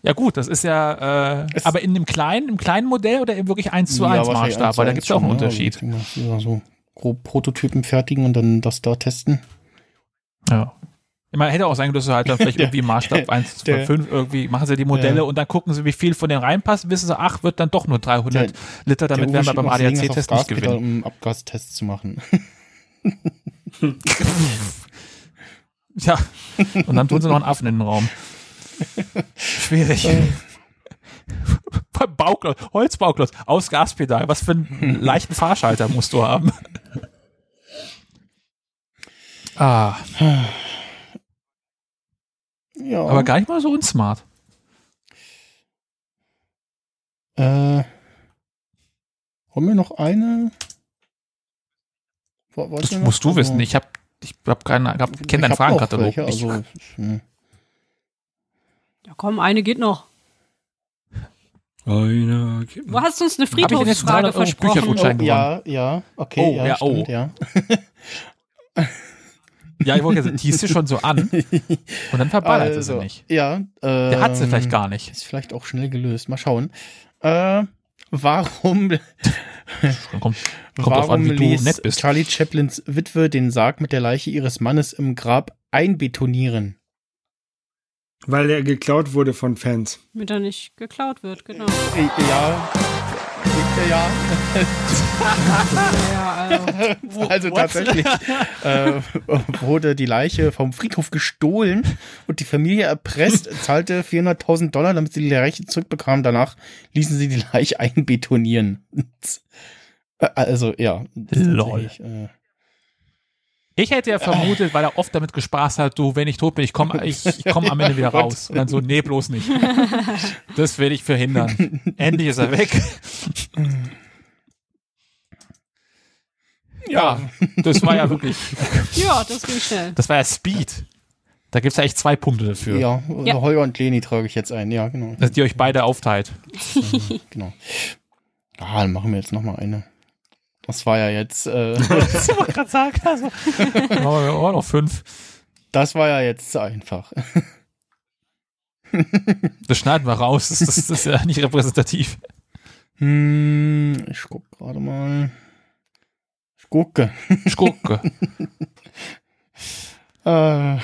ja gut, das ist ja, äh, aber in dem kleinen, im kleinen Modell oder im wirklich 1 zu 1 ja, Maßstab, weil da gibt es ja auch einen ne? Unterschied. Ja, so grob Prototypen fertigen und dann das da testen. Ja. Ich meine, hätte auch sein können, dass du halt dann vielleicht irgendwie Maßstab 1 zu der- 5 irgendwie machen sie die Modelle Ja. und dann gucken sie, wie viel von denen reinpasst, wissen sie, ach, wird dann doch nur 300 Der- Liter, damit werden wir beim ADAC-Test nicht gewinnen. Um Abgastests zu machen. Ja. Und dann tun sie noch einen Affen in den Raum. Schwierig. Bauklotz, Holzbauklotz, aus Gaspedal. Was für einen leichten Fahrschalter musst du haben? Ah, Ja. aber gar nicht mal so unsmart. Äh, haben wir noch eine? Wo- wollt Das musst du wissen. Ich hab, ich hab keine, hab, kenn ich deinen Fragenkatalog. welche, Ich- Also, hm. Ja, komm, eine geht noch. Einer. Du hast uns eine Friedhofsfrage 300 Euro versprochen. Büchergutschein? oh, ja, ja, okay, Oh, ja, ja, oh. stimmt, ja. ja, ich wollte sagen, die ist sie schon so an und dann verballert sie sie nicht. Ja, äh, Der hat sie vielleicht gar nicht. Ist vielleicht auch schnell gelöst. Mal schauen. Äh, warum, kommt, kommt drauf warum an, wie du ließ nett bist. Charlie Chaplins Witwe den Sarg mit der Leiche ihres Mannes im Grab einbetonieren? Weil er geklaut wurde von Fans. Damit er nicht geklaut wird, genau. Ja, ja, Ja, also, also tatsächlich äh, wurde die Leiche vom Friedhof gestohlen und die Familie erpresst, zahlte 400.000 Dollar, damit sie die Leiche zurückbekamen. Danach ließen sie die Leiche einbetonieren. Also, ja. Lol. Äh, Ich hätte ja vermutet, weil er oft damit gespaßt hat, du, wenn ich tot bin, ich komme ich, ich komm am Ende wieder raus. Und dann so, nee, bloß nicht. Das will ich verhindern. Endlich ist er weg. Ja, das war ja wirklich, ja, das ging schnell. das war ja Speed. Da gibt's ja echt zwei Punkte dafür. ja, Ja. Holger und Leni trage ich jetzt ein. Ja, genau. Dass die euch beide aufteilt. genau. Ah, dann machen wir jetzt noch mal eine. Das war ja jetzt, äh, Das wollte gerade sagen. Also. Machen wir auch noch fünf. das war ja jetzt zu einfach. Das schneiden wir raus. Das, das, das ist ja nicht repräsentativ. Hm, ich guck gerade mal. Ich gucke. Schurke. Äh,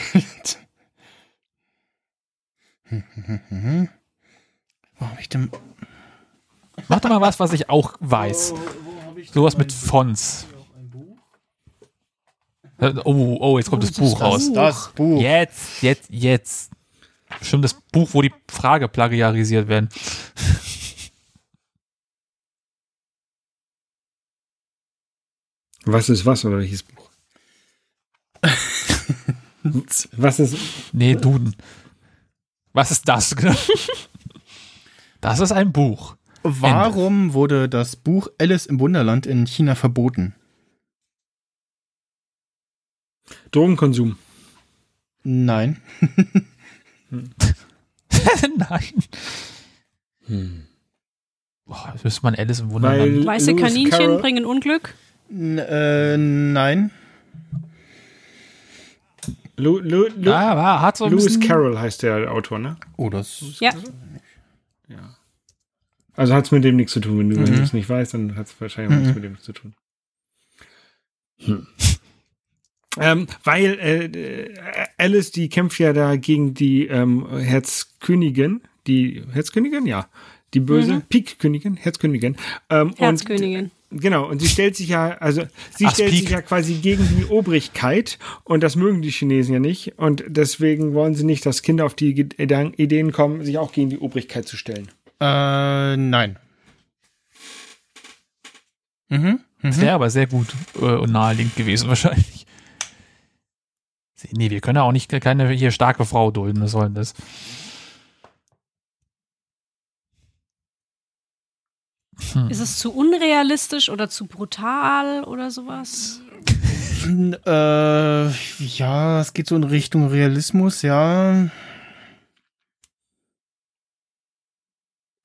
Wo hab ich denn? Mach doch mal was, was ich auch weiß. Sowas mit Fonts. Oh, oh, jetzt kommt das Buch raus. Das Buch. Jetzt, jetzt, jetzt. Bestimmt das Buch, wo die Frage plagiarisiert werden. Was ist was oder welches Buch? Was ist. Nee, Duden. Was ist das? Das ist ein Buch. Warum wurde das Buch Alice im Wunderland in China verboten? Drogenkonsum. Nein. Nein. Boah, das müsste man Alice im Wunderland. Weil Weiße Lewis Kaninchen Carroll- bringen Unglück. N äh, nein. Lu, Lu, Lu, ja, war, hat so ein Lewis Carroll heißt der Autor, ne? Oh, das ist Ja. Also hat es mit dem nichts zu tun. Wenn du Mhm. es nicht weißt, dann hat es wahrscheinlich auch Mhm. nichts mit dem zu tun. Hm. Ähm, weil äh, Alice, die kämpft ja da gegen die ähm, Herzkönigin, die Herzkönigin, ja, die böse Mhm. Pik-Königin, Herzkönigin. Ähm, Herzkönigin. Und, genau, und sie stellt sich ja, also sie Ach, stellt Pik. sich ja quasi gegen die Obrigkeit und das mögen die Chinesen ja nicht und deswegen wollen sie nicht, dass Kinder auf die Ideen kommen, sich auch gegen die Obrigkeit zu stellen. Äh, nein. Mhm. Das wäre aber sehr gut äh, und naheliegend gewesen wahrscheinlich. Nee, wir können ja auch nicht keine hier starke Frau dulden. Was soll denn das? Ist es zu unrealistisch oder zu brutal oder sowas? Äh, ja, es geht so in Richtung Realismus, ja.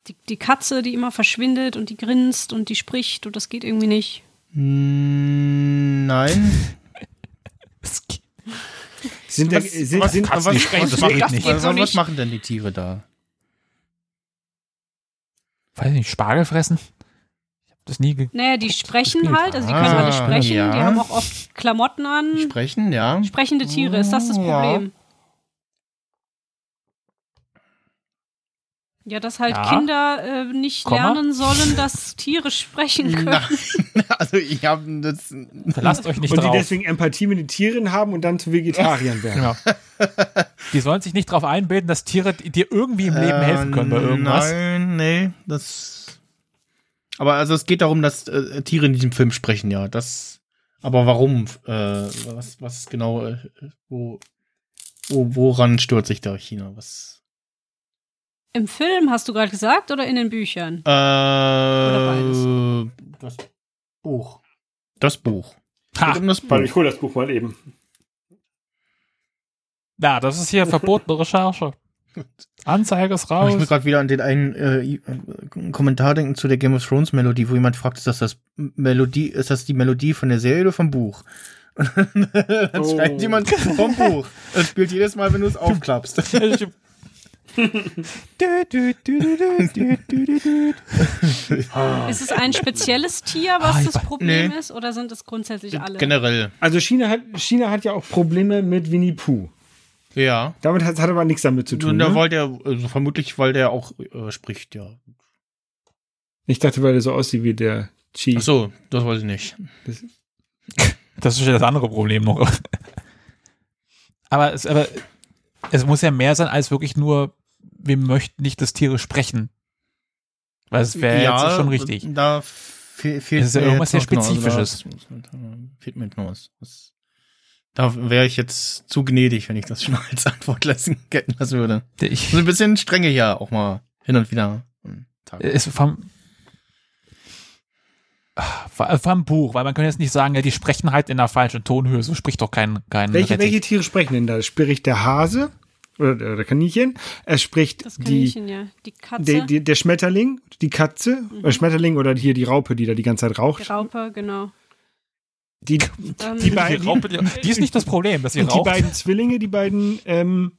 Die, die Katze, die immer verschwindet und die grinst und die spricht und das geht irgendwie nicht. Mm, Nein. Sind, Was- sind, was- sind, was- die sprechen, das geht nicht. Was, was nicht. machen denn die Tiere da? Weiß nicht, Spargel fressen? Ich habe das nie ge Naja, die sprechen gespielt. halt, also die können Ah, alle sprechen, ja. die haben auch oft Klamotten an. Sprechen, ja. Sprechende Tiere, ist das das. Problem? Ja, dass halt Ja. Kinder äh, nicht Komma. lernen sollen, dass Tiere sprechen können. Also ich habe das. Verlasst euch nicht und die drauf. deswegen Empathie mit den Tieren haben und dann zu Vegetariern werden. Genau. Die sollen sich nicht darauf einbilden, dass Tiere dir irgendwie im Leben helfen können bei irgendwas. Äh, Nein, nee, das. Aber also es geht darum, dass äh, Tiere in diesem Film sprechen, ja. Das. Aber warum? Äh, was, was genau? Äh, wo, wo, woran stört sich da China? Was? Im Film hast du gerade gesagt oder in den Büchern? Äh, beides? das Buch. Das Buch. Ha, um das Buch. Ich hole das Buch mal eben. na, das ist hier verbotene Recherche. Anzeige ist Ich muss raus. gerade wieder an den einen äh, Kommentar denken zu der Game of Thrones Melodie, wo jemand fragt, ist das das Melodie, ist das die Melodie von der Serie oder vom Buch? Und dann Oh. schreibt jemand vom Buch. Das spielt jedes Mal, wenn du es aufklappst. Du, Ist es ein spezielles Tier, was Ah, das Problem Nee. ist, oder sind es grundsätzlich alle? Generell. Also China hat, China hat ja auch Probleme mit Winnie Pooh. Ja. Damit hat, hat aber nichts damit zu tun. Und da Ne? wollte er, also vermutlich, weil der auch äh, spricht, ja. Ich dachte, weil er so aussieht wie der Chi. Ach so, das weiß ich nicht. Das ist ja das andere Problem noch. Aber es, aber es muss ja mehr sein als wirklich nur, wir möchten nicht, dass Tiere sprechen. Weil es wäre jetzt schon richtig. Da fe fehlt Das ist ja irgendwas sehr genau, Spezifisches. da fehlt mir jetzt noch was. Da wäre ich jetzt zu gnädig, wenn ich das schon als Antwort lassen, gelten lassen würde. Ich, So ein bisschen strenge hier auch mal hin und wieder. Tag. es vom, vom vom Buch, weil man kann jetzt nicht sagen, ja, die sprechen halt in der falschen Tonhöhe, so spricht doch kein, kein welche, Rettich. welche Tiere sprechen denn da? Spricht der Hase oder der, der Kaninchen? Er spricht Das die, Kaninchen, ja. Die Katze, der, die, der Schmetterling, die Katze, oder Schmetterling oder hier die Raupe, die da die ganze Zeit die raucht. Raupe, genau. Die, Ähm, die beiden, Die, Raupe, die, die ist nicht das Problem, dass sie und die raucht. beiden Zwillinge, die beiden, ähm,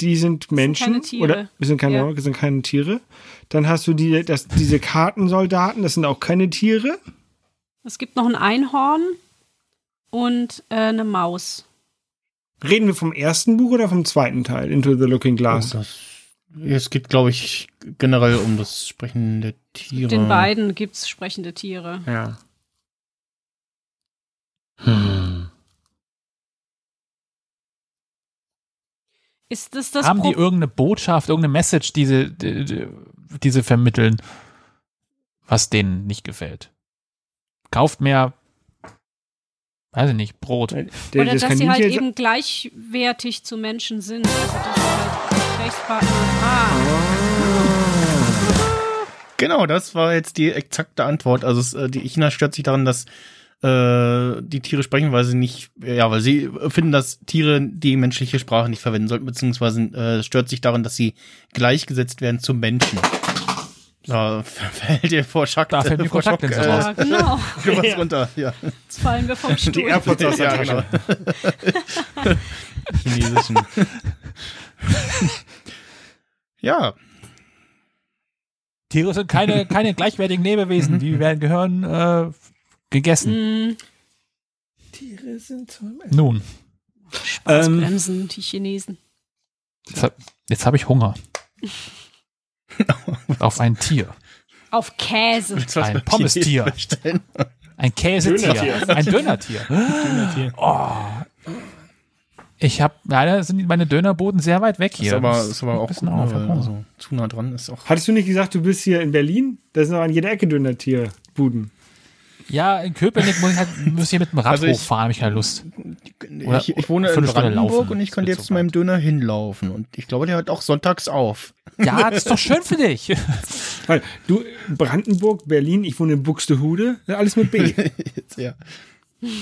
die sind Menschen keine Tiere. oder sind keine, Ja. sind keine Tiere. Dann hast du die, das, diese Kartensoldaten, das sind auch keine Tiere. es gibt noch ein Einhorn und äh, eine Maus. Reden wir vom ersten Buch oder vom zweiten Teil, Into the Looking Oh, Glass? das, es geht, glaube ich, generell um das Sprechen der Tiere. Den beiden gibt es sprechende Tiere. Ja. Hm. Ist das das Haben die Pro- irgendeine Botschaft, irgendeine Message, die sie, die, die, die sie vermitteln, was denen nicht gefällt? Kauft mehr, weiß ich nicht, Brot. Der, Oder das dass sie halt eben gleichwertig zu Menschen sind. Also dass sie halt Ah, Genau, das war jetzt die exakte Antwort. Also es, äh, die China stört sich daran, dass äh, die Tiere sprechen, weil sie nicht, ja, weil sie finden, dass Tiere die menschliche Sprache nicht verwenden sollten, beziehungsweise äh, stört sich daran, dass sie gleichgesetzt werden zum Menschen. Da fällt dir vor Schock, Da fällt mir vor Schock Schocklinse äh, raus. ja, genau. was runter. Ja. Jetzt fallen wir vom Stuhl. die AirPods aus der Ja, Tasche. genau. Chinesischen. ja, Tiere sind keine, keine gleichwertigen Lebewesen, die werden gehören äh, gegessen. Mm, Tiere sind so Nun, Spaßbremsen, die Chinesen. jetzt, hab- jetzt habe ich Hunger. Auf ein Tier. Auf Käse. Ein Pommes-Tier. Ein Käsetier. Dönertier. Ein Dönertier. Oh. Ich habe leider sind meine Dönerboden sehr weit weg hier. Ist aber, Das ist aber ein auch bisschen gut, ne, auf, also, zu nah dran ist auch. Hattest du nicht gesagt, du bist hier in Berlin? Da sind noch an jeder Ecke Döner-Tierbuden. Ja, in Köpenick muss ich halt muss ich mit dem Rad Also hochfahren, habe ich keine Lust. Oder Ich, ich wohne in Brandenburg und ich wird jetzt so zu meinem. Döner hinlaufen. Und ich glaube, der hat auch sonntags auf. Ja, das ist doch schön für dich. Weil du, Brandenburg, Berlin, ich wohne in Buxtehude, alles mit B. Jetzt, ja.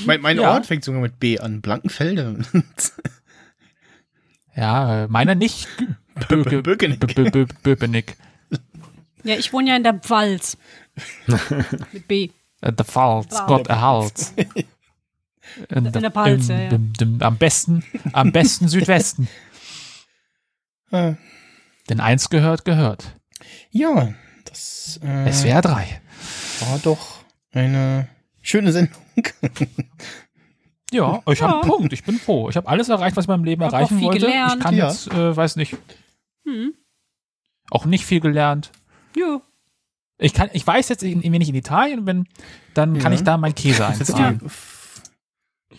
Mein, mein Ja. Ort fängt sogar mit B an. Blankenfelde. Ja, äh, meiner nicht. Bö- Bökenig. Bö- Bö- Bö- Böpenick. Ja, ich wohne ja in der Pfalz. Mit B. Äh, Der Pfalz, Pfalz. Gott erhalt. In, der Pfalz, ja, ja. Am besten, am besten Südwesten. Ah. Denn eins gehört, gehört. Ja, das äh, SWR 3. war doch eine schöne Sendung. Ja, ich habe einen Punkt. Ich bin froh. Ich habe alles erreicht, was ich in meinem Leben Hab erreichen wollte. gelernt. Ich kann Ja. jetzt, äh, weiß nicht, Hm. auch nicht viel gelernt. Jo. Ich kann, ich weiß jetzt, wenn ich in Italien bin, dann kann Ja. ich da meinen Käse einzahlen.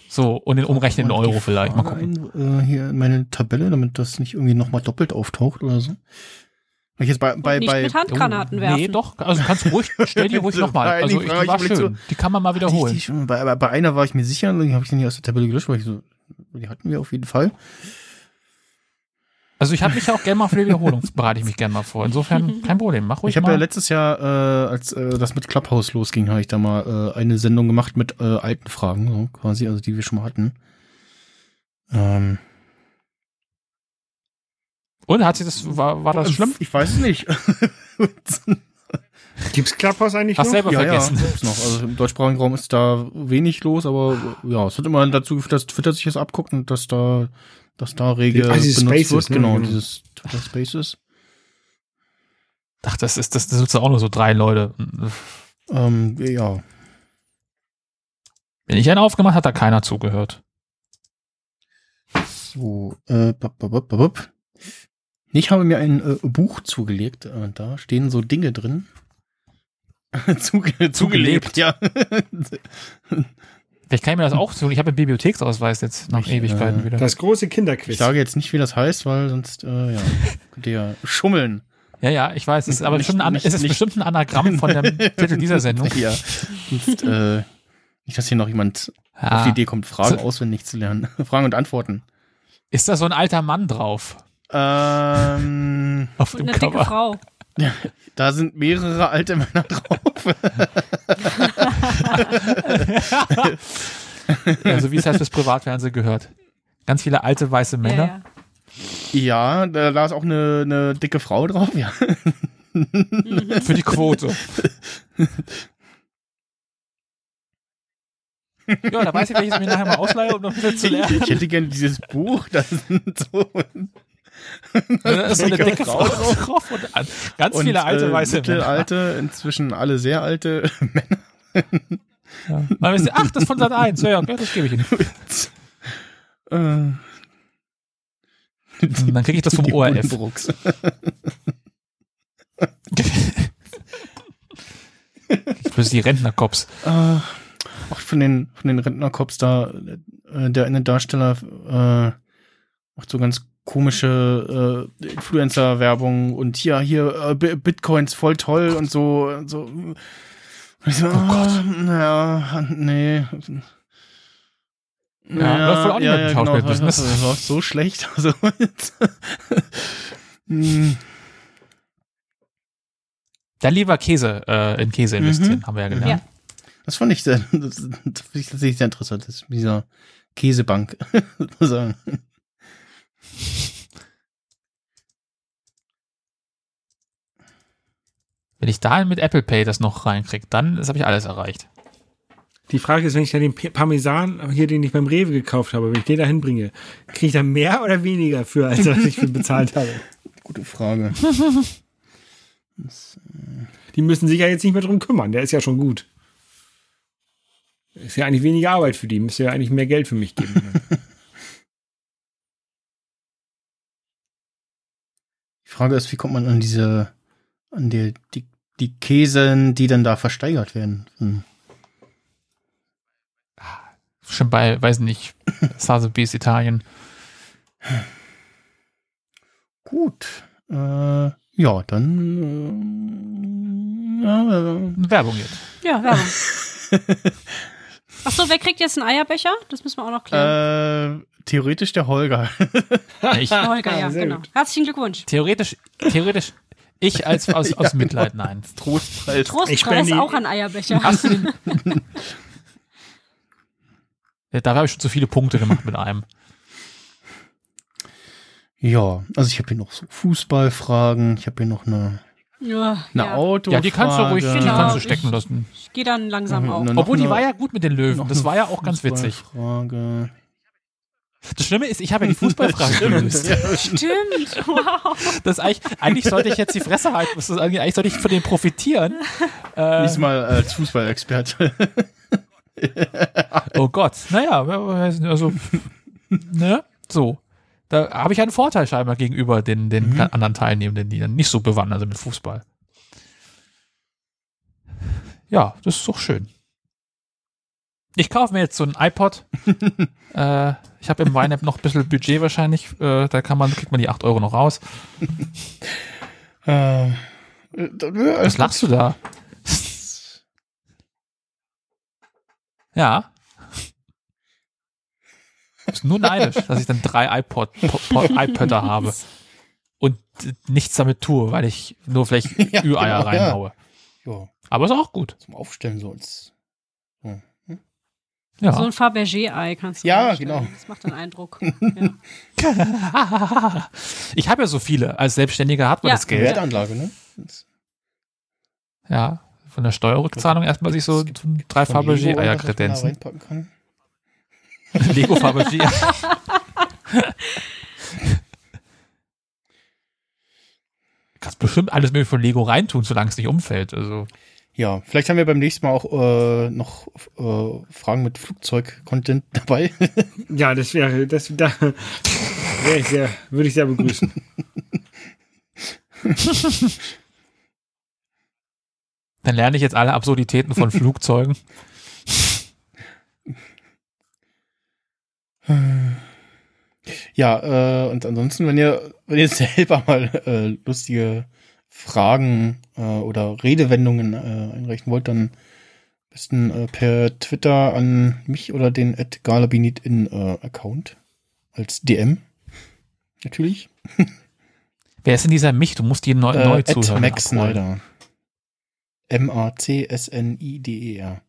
So, und den umrechnen in Euro vielleicht. Mal gucken. Ein, äh, hier in meine Tabelle, damit das nicht irgendwie nochmal doppelt auftaucht oder so. Ich jetzt bei, bei, Nicht bei mit Handgranaten werfen. Nee, doch, also kannst ruhig, stell die ruhig So, nochmal. Also ich, die war schön. Die kann man mal Hatte ich wiederholen. die schon, bei, bei, einer war ich mir sicher, dann habe ich den hier aus der Tabelle gelöscht, weil ich so, die hatten wir auf jeden Fall. Also ich habe mich ja auch gerne mal für die Wiederholung, bereite ich mich gerne mal vor. Insofern kein Problem, mach ruhig Ich habe ja letztes Jahr, äh, als äh, das mit Clubhouse losging, habe ich da mal äh, eine Sendung gemacht mit äh, alten Fragen, so quasi, also die wir schon mal hatten. Ähm, und hat sich das, war, war das schlimm? Ich weiß es nicht. Gibt's Clubhouse eigentlich Hast noch? selber ja, vergessen. ja, gibt's noch. Also im deutschsprachigen Raum ist da wenig los, aber ja, es hat immer dazu geführt, dass Twitter sich das abguckt und dass da, dass da rege Ah, benutzt Spaces, wird. ne? Genau, Genau. dieses Twitter Spaces. Ach, das ist, das, das nutzen auch nur so drei Leute. Ähm, ja. Wenn ich einen aufgemacht hat da keiner zugehört. So, äh, bop, bop, bop. Ich habe mir ein äh, Buch zugelegt. Äh, da stehen so Dinge drin. Zuge zugelegt, ja. Vielleicht kann ich mir das auch tun. Ich habe einen Bibliotheksausweis jetzt nach Ich, Ewigkeiten äh, wieder. Das große Ich Kinderquiz. sage jetzt nicht, wie das heißt, weil sonst, äh, ja, könnt ihr ja schummeln. Ja, ja, ich weiß. Es ist aber Nicht- bestimmt ein, nicht- es ist nicht- bestimmt ein Anagramm von dem Titel dieser Sendung. Ja. Sonst, äh, nicht, dass hier noch jemand auf Ah, die Idee kommt, Fragen So- auswendig zu lernen. Fragen und Antworten. ist da so ein alter Mann drauf? Ähm, Auf dem eine dicke Cover. Frau. da sind mehrere alte Männer drauf. Also wie es halt fürs Privatfernsehen gehört. Ganz viele alte weiße Männer. Ja, ja. Ja, da, ist auch eine, eine dicke Frau drauf, ja. Für die Quote. ja, da weiß ich, welches ich mir nachher mal ausleihe, um noch ein bisschen zu lernen. Ich hätte gerne dieses Buch, da sind so Da ist so eine dicke Frau drauf und an- ganz und, viele alte äh, weiße Männer. mittelalte, inzwischen alle sehr alte Männer. Ja. Man weiß, ach, das ist von Sat 1. Ja, ja, das gebe ich Ihnen. Äh, Und dann kriege ich das vom die ORF. Buddenbrooks. Für die Rentnerkops. Äh, auch von den, von den Rentnercops da, äh, der eine Darsteller äh, macht so ganz komische äh, Influencer-Werbung und hier, hier, äh, Bi- Bitcoins voll toll und so. Und so. Ich so, oh Gott. naja, nee. Ja, läuft wohl auch nicht mit dem genau, Schauspielbusiness. das läuft so schlecht. Also, hm, Dann lieber Käse äh, in Käse investieren, Mhm. haben wir ja gelernt. das fand ich sehr, das, das fand ich tatsächlich sehr interessant, das mit dieser Käsebank. sozusagen. Wenn ich da mit Apple Pay das noch reinkriege, dann habe ich alles erreicht. Die Frage ist, wenn ich da den Parmesan, hier den ich beim Rewe gekauft habe, wenn ich den da hinbringe, kriege ich da mehr oder weniger für, als was ich für bezahlt habe? Gute Frage. Die müssen sich ja jetzt nicht mehr drum kümmern. Der ist ja schon gut. Ist ja eigentlich weniger Arbeit für die. Müsste ja eigentlich mehr Geld für mich geben. Die Frage ist, wie kommt man an diese, an die, die, die Käsen, die dann da versteigert werden? Hm. Schon bei, weiß nicht, Sotheby's Italien. Gut. Äh, ja, dann äh, äh, Werbung jetzt. Ja, Werbung. Achso, wer kriegt jetzt einen Eierbecher? Das müssen wir auch noch klären. äh, theoretisch der Holger. Ich, Holger, ja, sehr genau. gut. Herzlichen Glückwunsch. theoretisch, theoretisch, Ich als aus, aus Mitleid, nein. Trostpreis. Ich Trostpreis spende- auch an Eierbecher. Hast du den? Ja, da habe ich schon zu viele Punkte gemacht mit einem. Ja, also ich habe hier noch so Fußballfragen. Ich habe hier noch eine, Ja, eine ja. Auto. Ja, die kannst du ruhig, die Genau, kannst du ich- stecken lassen. Ich gehe dann langsam auf. Noch Obwohl, die war ja gut mit den Löwen. Das war ja auch ganz witzig. Fußballfrage. Das Schlimme ist, ich habe ja die Fußballfrage gelöst. Stimmt, wow. Das eigentlich, eigentlich sollte ich jetzt die Fresse halten. Das ist eigentlich, sollte ich von denen profitieren. Äh, Diesmal als Fußballexperte. oh Gott. Naja, also, ne? So. Da habe ich einen Vorteil scheinbar gegenüber den, den anderen Teilnehmenden, die dann nicht so bewandert sind mit Fußball. Ja, das ist doch schön. Ich kaufe mir jetzt so ein iPod. äh, ich habe im Wein-App noch ein bisschen Budget wahrscheinlich. Äh, da kann man, kriegt man die 8 Euro noch raus. äh, das Was lachst du da? Ja. Du bist nur neidisch, dass ich dann drei iPod, po, iPötter habe und äh, nichts damit tue, weil ich nur vielleicht Ja, Ü-Eier genau, reinhaue. Ja, Aber ist auch gut. zum Aufstellen so als. So. Ja. So ein Fabergé-Ei kannst du Ja, genau. Das macht dann Eindruck. ja. ich habe ja so viele. Als Selbstständiger hat man Ja. das Geld. Wertanlage, ne? Ja. Von der Steuerrückzahlung erstmal sich so drei Fabergé-Eier kredenzen. Lego Fabergé. Kannst bestimmt alles mögliche von Lego reintun, solange es nicht umfällt. Also. Ja, vielleicht haben wir beim nächsten Mal auch äh, noch äh, Fragen mit Flugzeug-Content dabei. Ja, das wäre, das da wäre ich sehr, würde ich sehr begrüßen. Dann lerne ich jetzt alle Absurditäten von Flugzeugen. Ja, äh, und ansonsten, wenn ihr, wenn ihr selber mal äh, lustige Fragen äh, oder Redewendungen äh, einreichen wollt, dann am besten äh, per Twitter an mich oder den galabinit in äh, Account als DM. Natürlich. Wer ist denn dieser Mich? Du musst jeden neu, Äh, neu zuhören. Max. Snyder. M-A-C-S-N-I-D-E-R.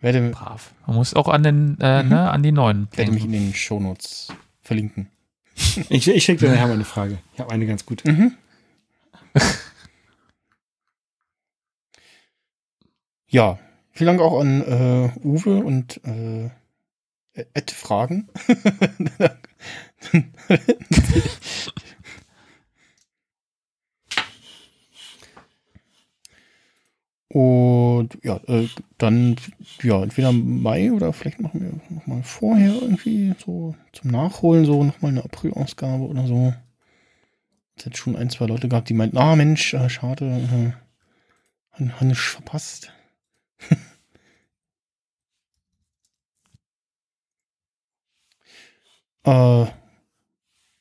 Werde, Brav. Man muss auch an den, äh, Mhm. ne, an die neuen werde mich in den Shownotes verlinken. Ich, ich schicke dir nachher mal eine Frage. Ich habe eine ganz gute. Mhm. ja, vielen Dank auch an äh, Uwe und äh, Ed Fragen. Und ja, äh, dann ja, entweder Mai oder vielleicht machen wir nochmal vorher irgendwie so zum Nachholen, so nochmal eine April-Ausgabe oder so. Es hat schon ein, zwei Leute gehabt, die meinten, ah Mensch, äh, schade, äh, han- han ich verpasst. äh,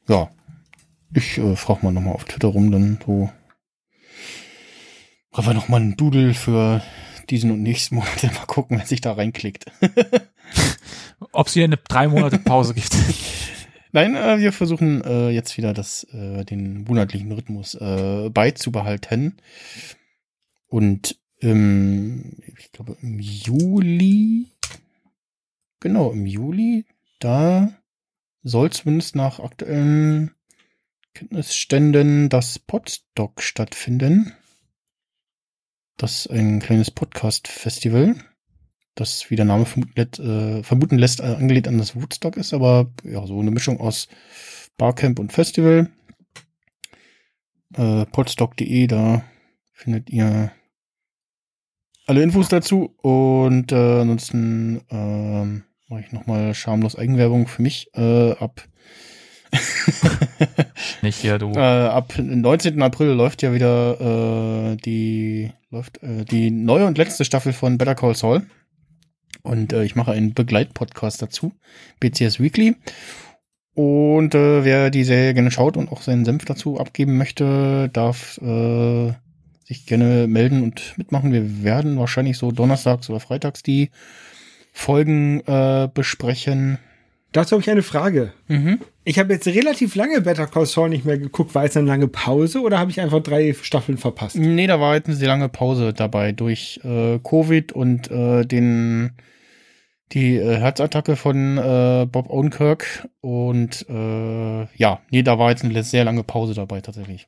ja, ich äh, frage mal nochmal auf Twitter rum, dann so. Wir nochmal einen Doodle für diesen und nächsten Monat. Mal gucken, wer sich da reinklickt. Ob es hier eine drei Monate Pause gibt. Nein, äh, wir versuchen äh, jetzt wieder das, äh, den monatlichen Rhythmus äh, beizubehalten. Und im, ich glaube im Juli, genau, im Juli, da soll zumindest nach aktuellen Kenntnisständen das Podstock stattfinden. Das ist ein kleines Podcast-Festival, das, wie der Name vermuten lässt, äh, äh, angelehnt an das Woodstock ist, aber ja, so eine Mischung aus Barcamp und Festival. Äh, podstock.de, da findet ihr alle Infos dazu. Und äh, ansonsten ähm, mache ich nochmal schamlos Eigenwerbung für mich äh, ab. Nicht hier, du. Äh, ab 19. April läuft ja wieder äh, die läuft äh, die neue und letzte Staffel von Better Call Saul. Und äh, ich mache einen Begleitpodcast dazu, BCS Weekly. Und äh, wer die Serie gerne schaut und auch seinen Senf dazu abgeben möchte, darf äh, sich gerne melden und mitmachen. Wir werden wahrscheinlich so donnerstags oder freitags die Folgen äh, besprechen. Dazu habe ich eine Frage. Mhm. Ich habe jetzt relativ lange Better Call Saul nicht mehr geguckt. War jetzt eine lange Pause oder habe ich einfach drei Staffeln verpasst? Nee, da war jetzt eine sehr lange Pause dabei durch äh, Covid und äh, den die äh, Herzattacke von äh, Bob Odenkirk und äh, ja, nee, da war jetzt eine sehr lange Pause dabei tatsächlich.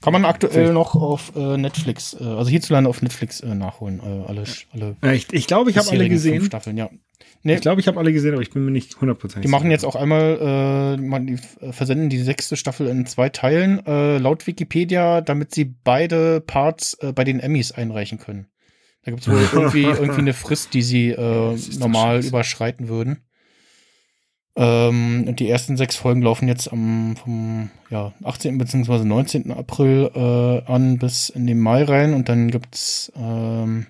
Kann man aktuell noch auf äh, Netflix, äh, also hierzulande auf Netflix äh, nachholen, äh, alle, alle Ja, ich ich glaube, ich habe alle gesehen. Staffeln, ja. Nee, Ich glaube, ich habe alle gesehen, aber ich bin mir nicht hundertprozentig die machen sicher. jetzt auch einmal, äh, die äh, versenden die sechste Staffel in zwei Teilen, äh, laut Wikipedia, damit sie beide Parts äh, bei den Emmys einreichen können. Da gibt es wohl irgendwie, irgendwie eine Frist, die sie äh, normal überschreiten würden. Ähm, und die ersten sechs Folgen laufen jetzt am vom ja, 18. bzw. 19. April äh, an bis in den Mai rein und dann gibt's ähm,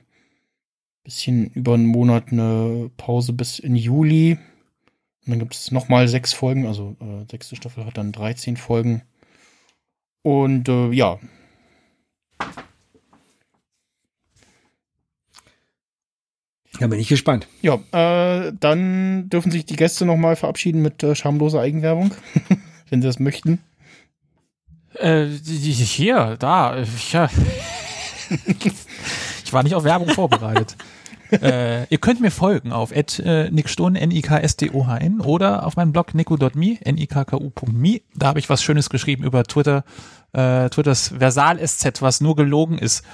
bisschen über einen Monat eine Pause bis in Juli. Und dann gibt es nochmal sechs Folgen, also äh, sechste Staffel hat dann 13 Folgen. Und äh, ja, Ja, bin ich gespannt. ja, äh, dann dürfen sich die Gäste nochmal verabschieden mit äh, schamloser Eigenwerbung, wenn sie das möchten. Äh, hier, da, ja. ich war nicht auf Werbung vorbereitet. äh, ihr könnt mir folgen auf äh, nickstohn, N-I-K-S-D-O-H-N oder auf meinem Blog nico.me, N-I-K-K-U.me. Da habe ich was Schönes geschrieben über Twitter, äh, Twitters Versal-SZ, was nur gelogen ist.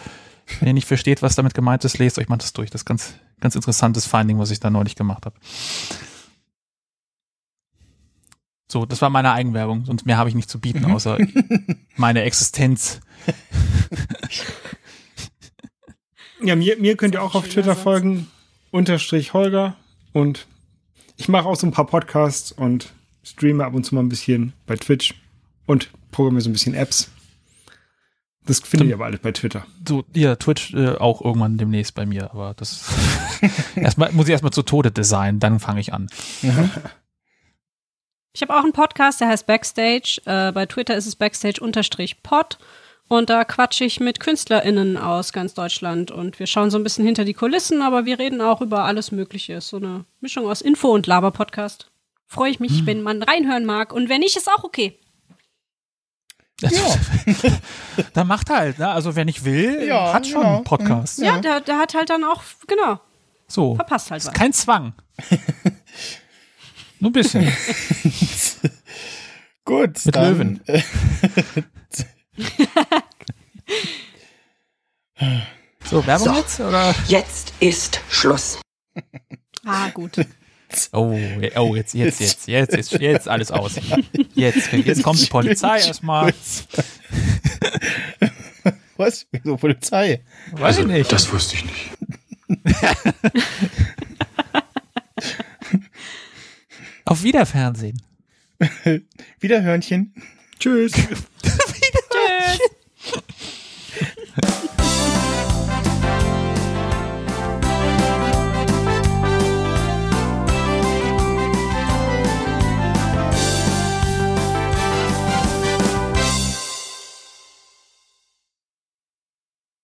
Wenn ihr nicht versteht, was damit gemeint ist, lest euch mal das durch. Das ist ganz, ganz interessantes Finding, was ich da neulich gemacht habe. So, das war meine Eigenwerbung. Sonst mehr habe ich nicht zu bieten, außer meine Existenz. Ja, mir, mir könnt ihr auch auf Twitter Satz. folgen. Unterstrich Holger. Und ich mache auch so ein paar Podcasts und streame ab und zu mal ein bisschen bei Twitch und programmiere so ein bisschen Apps. Das findet ihr aber alles bei Twitter. So, ja, Twitch äh, auch irgendwann demnächst bei mir, aber das erstmal muss ich erstmal zu Tode designen, dann fange ich an. Ich habe auch einen Podcast, der heißt Backstage. Äh, bei Twitter ist es Backstage-Pod. Und da quatsche ich mit KünstlerInnen aus ganz Deutschland. Und wir schauen so ein bisschen hinter die Kulissen, aber wir reden auch über alles Mögliche. Ist so eine Mischung aus Info- und Laber-Podcast. Freue ich mich, wenn man reinhören mag. Und wenn nicht, ist auch okay. dann macht halt, ne? Also wer nicht will, Ja, hat schon genau. einen Podcast. Ja, der, der hat halt dann auch, genau, So. verpasst halt Ist was. kein Zwang. Nur ein bisschen. Gut, Mit dann, Löwen. So, Werbung So. jetzt? Oder? Jetzt ist Schluss. Ah, gut. Oh, oh, jetzt, jetzt, jetzt, jetzt, jetzt, jetzt alles aus. Jetzt, jetzt kommt die Polizei erstmal. was? Wieso Polizei? Weiß ich nicht. Das wusste ich nicht. Auf Wiederfernsehen. Wieder Hörnchen. Tschüss.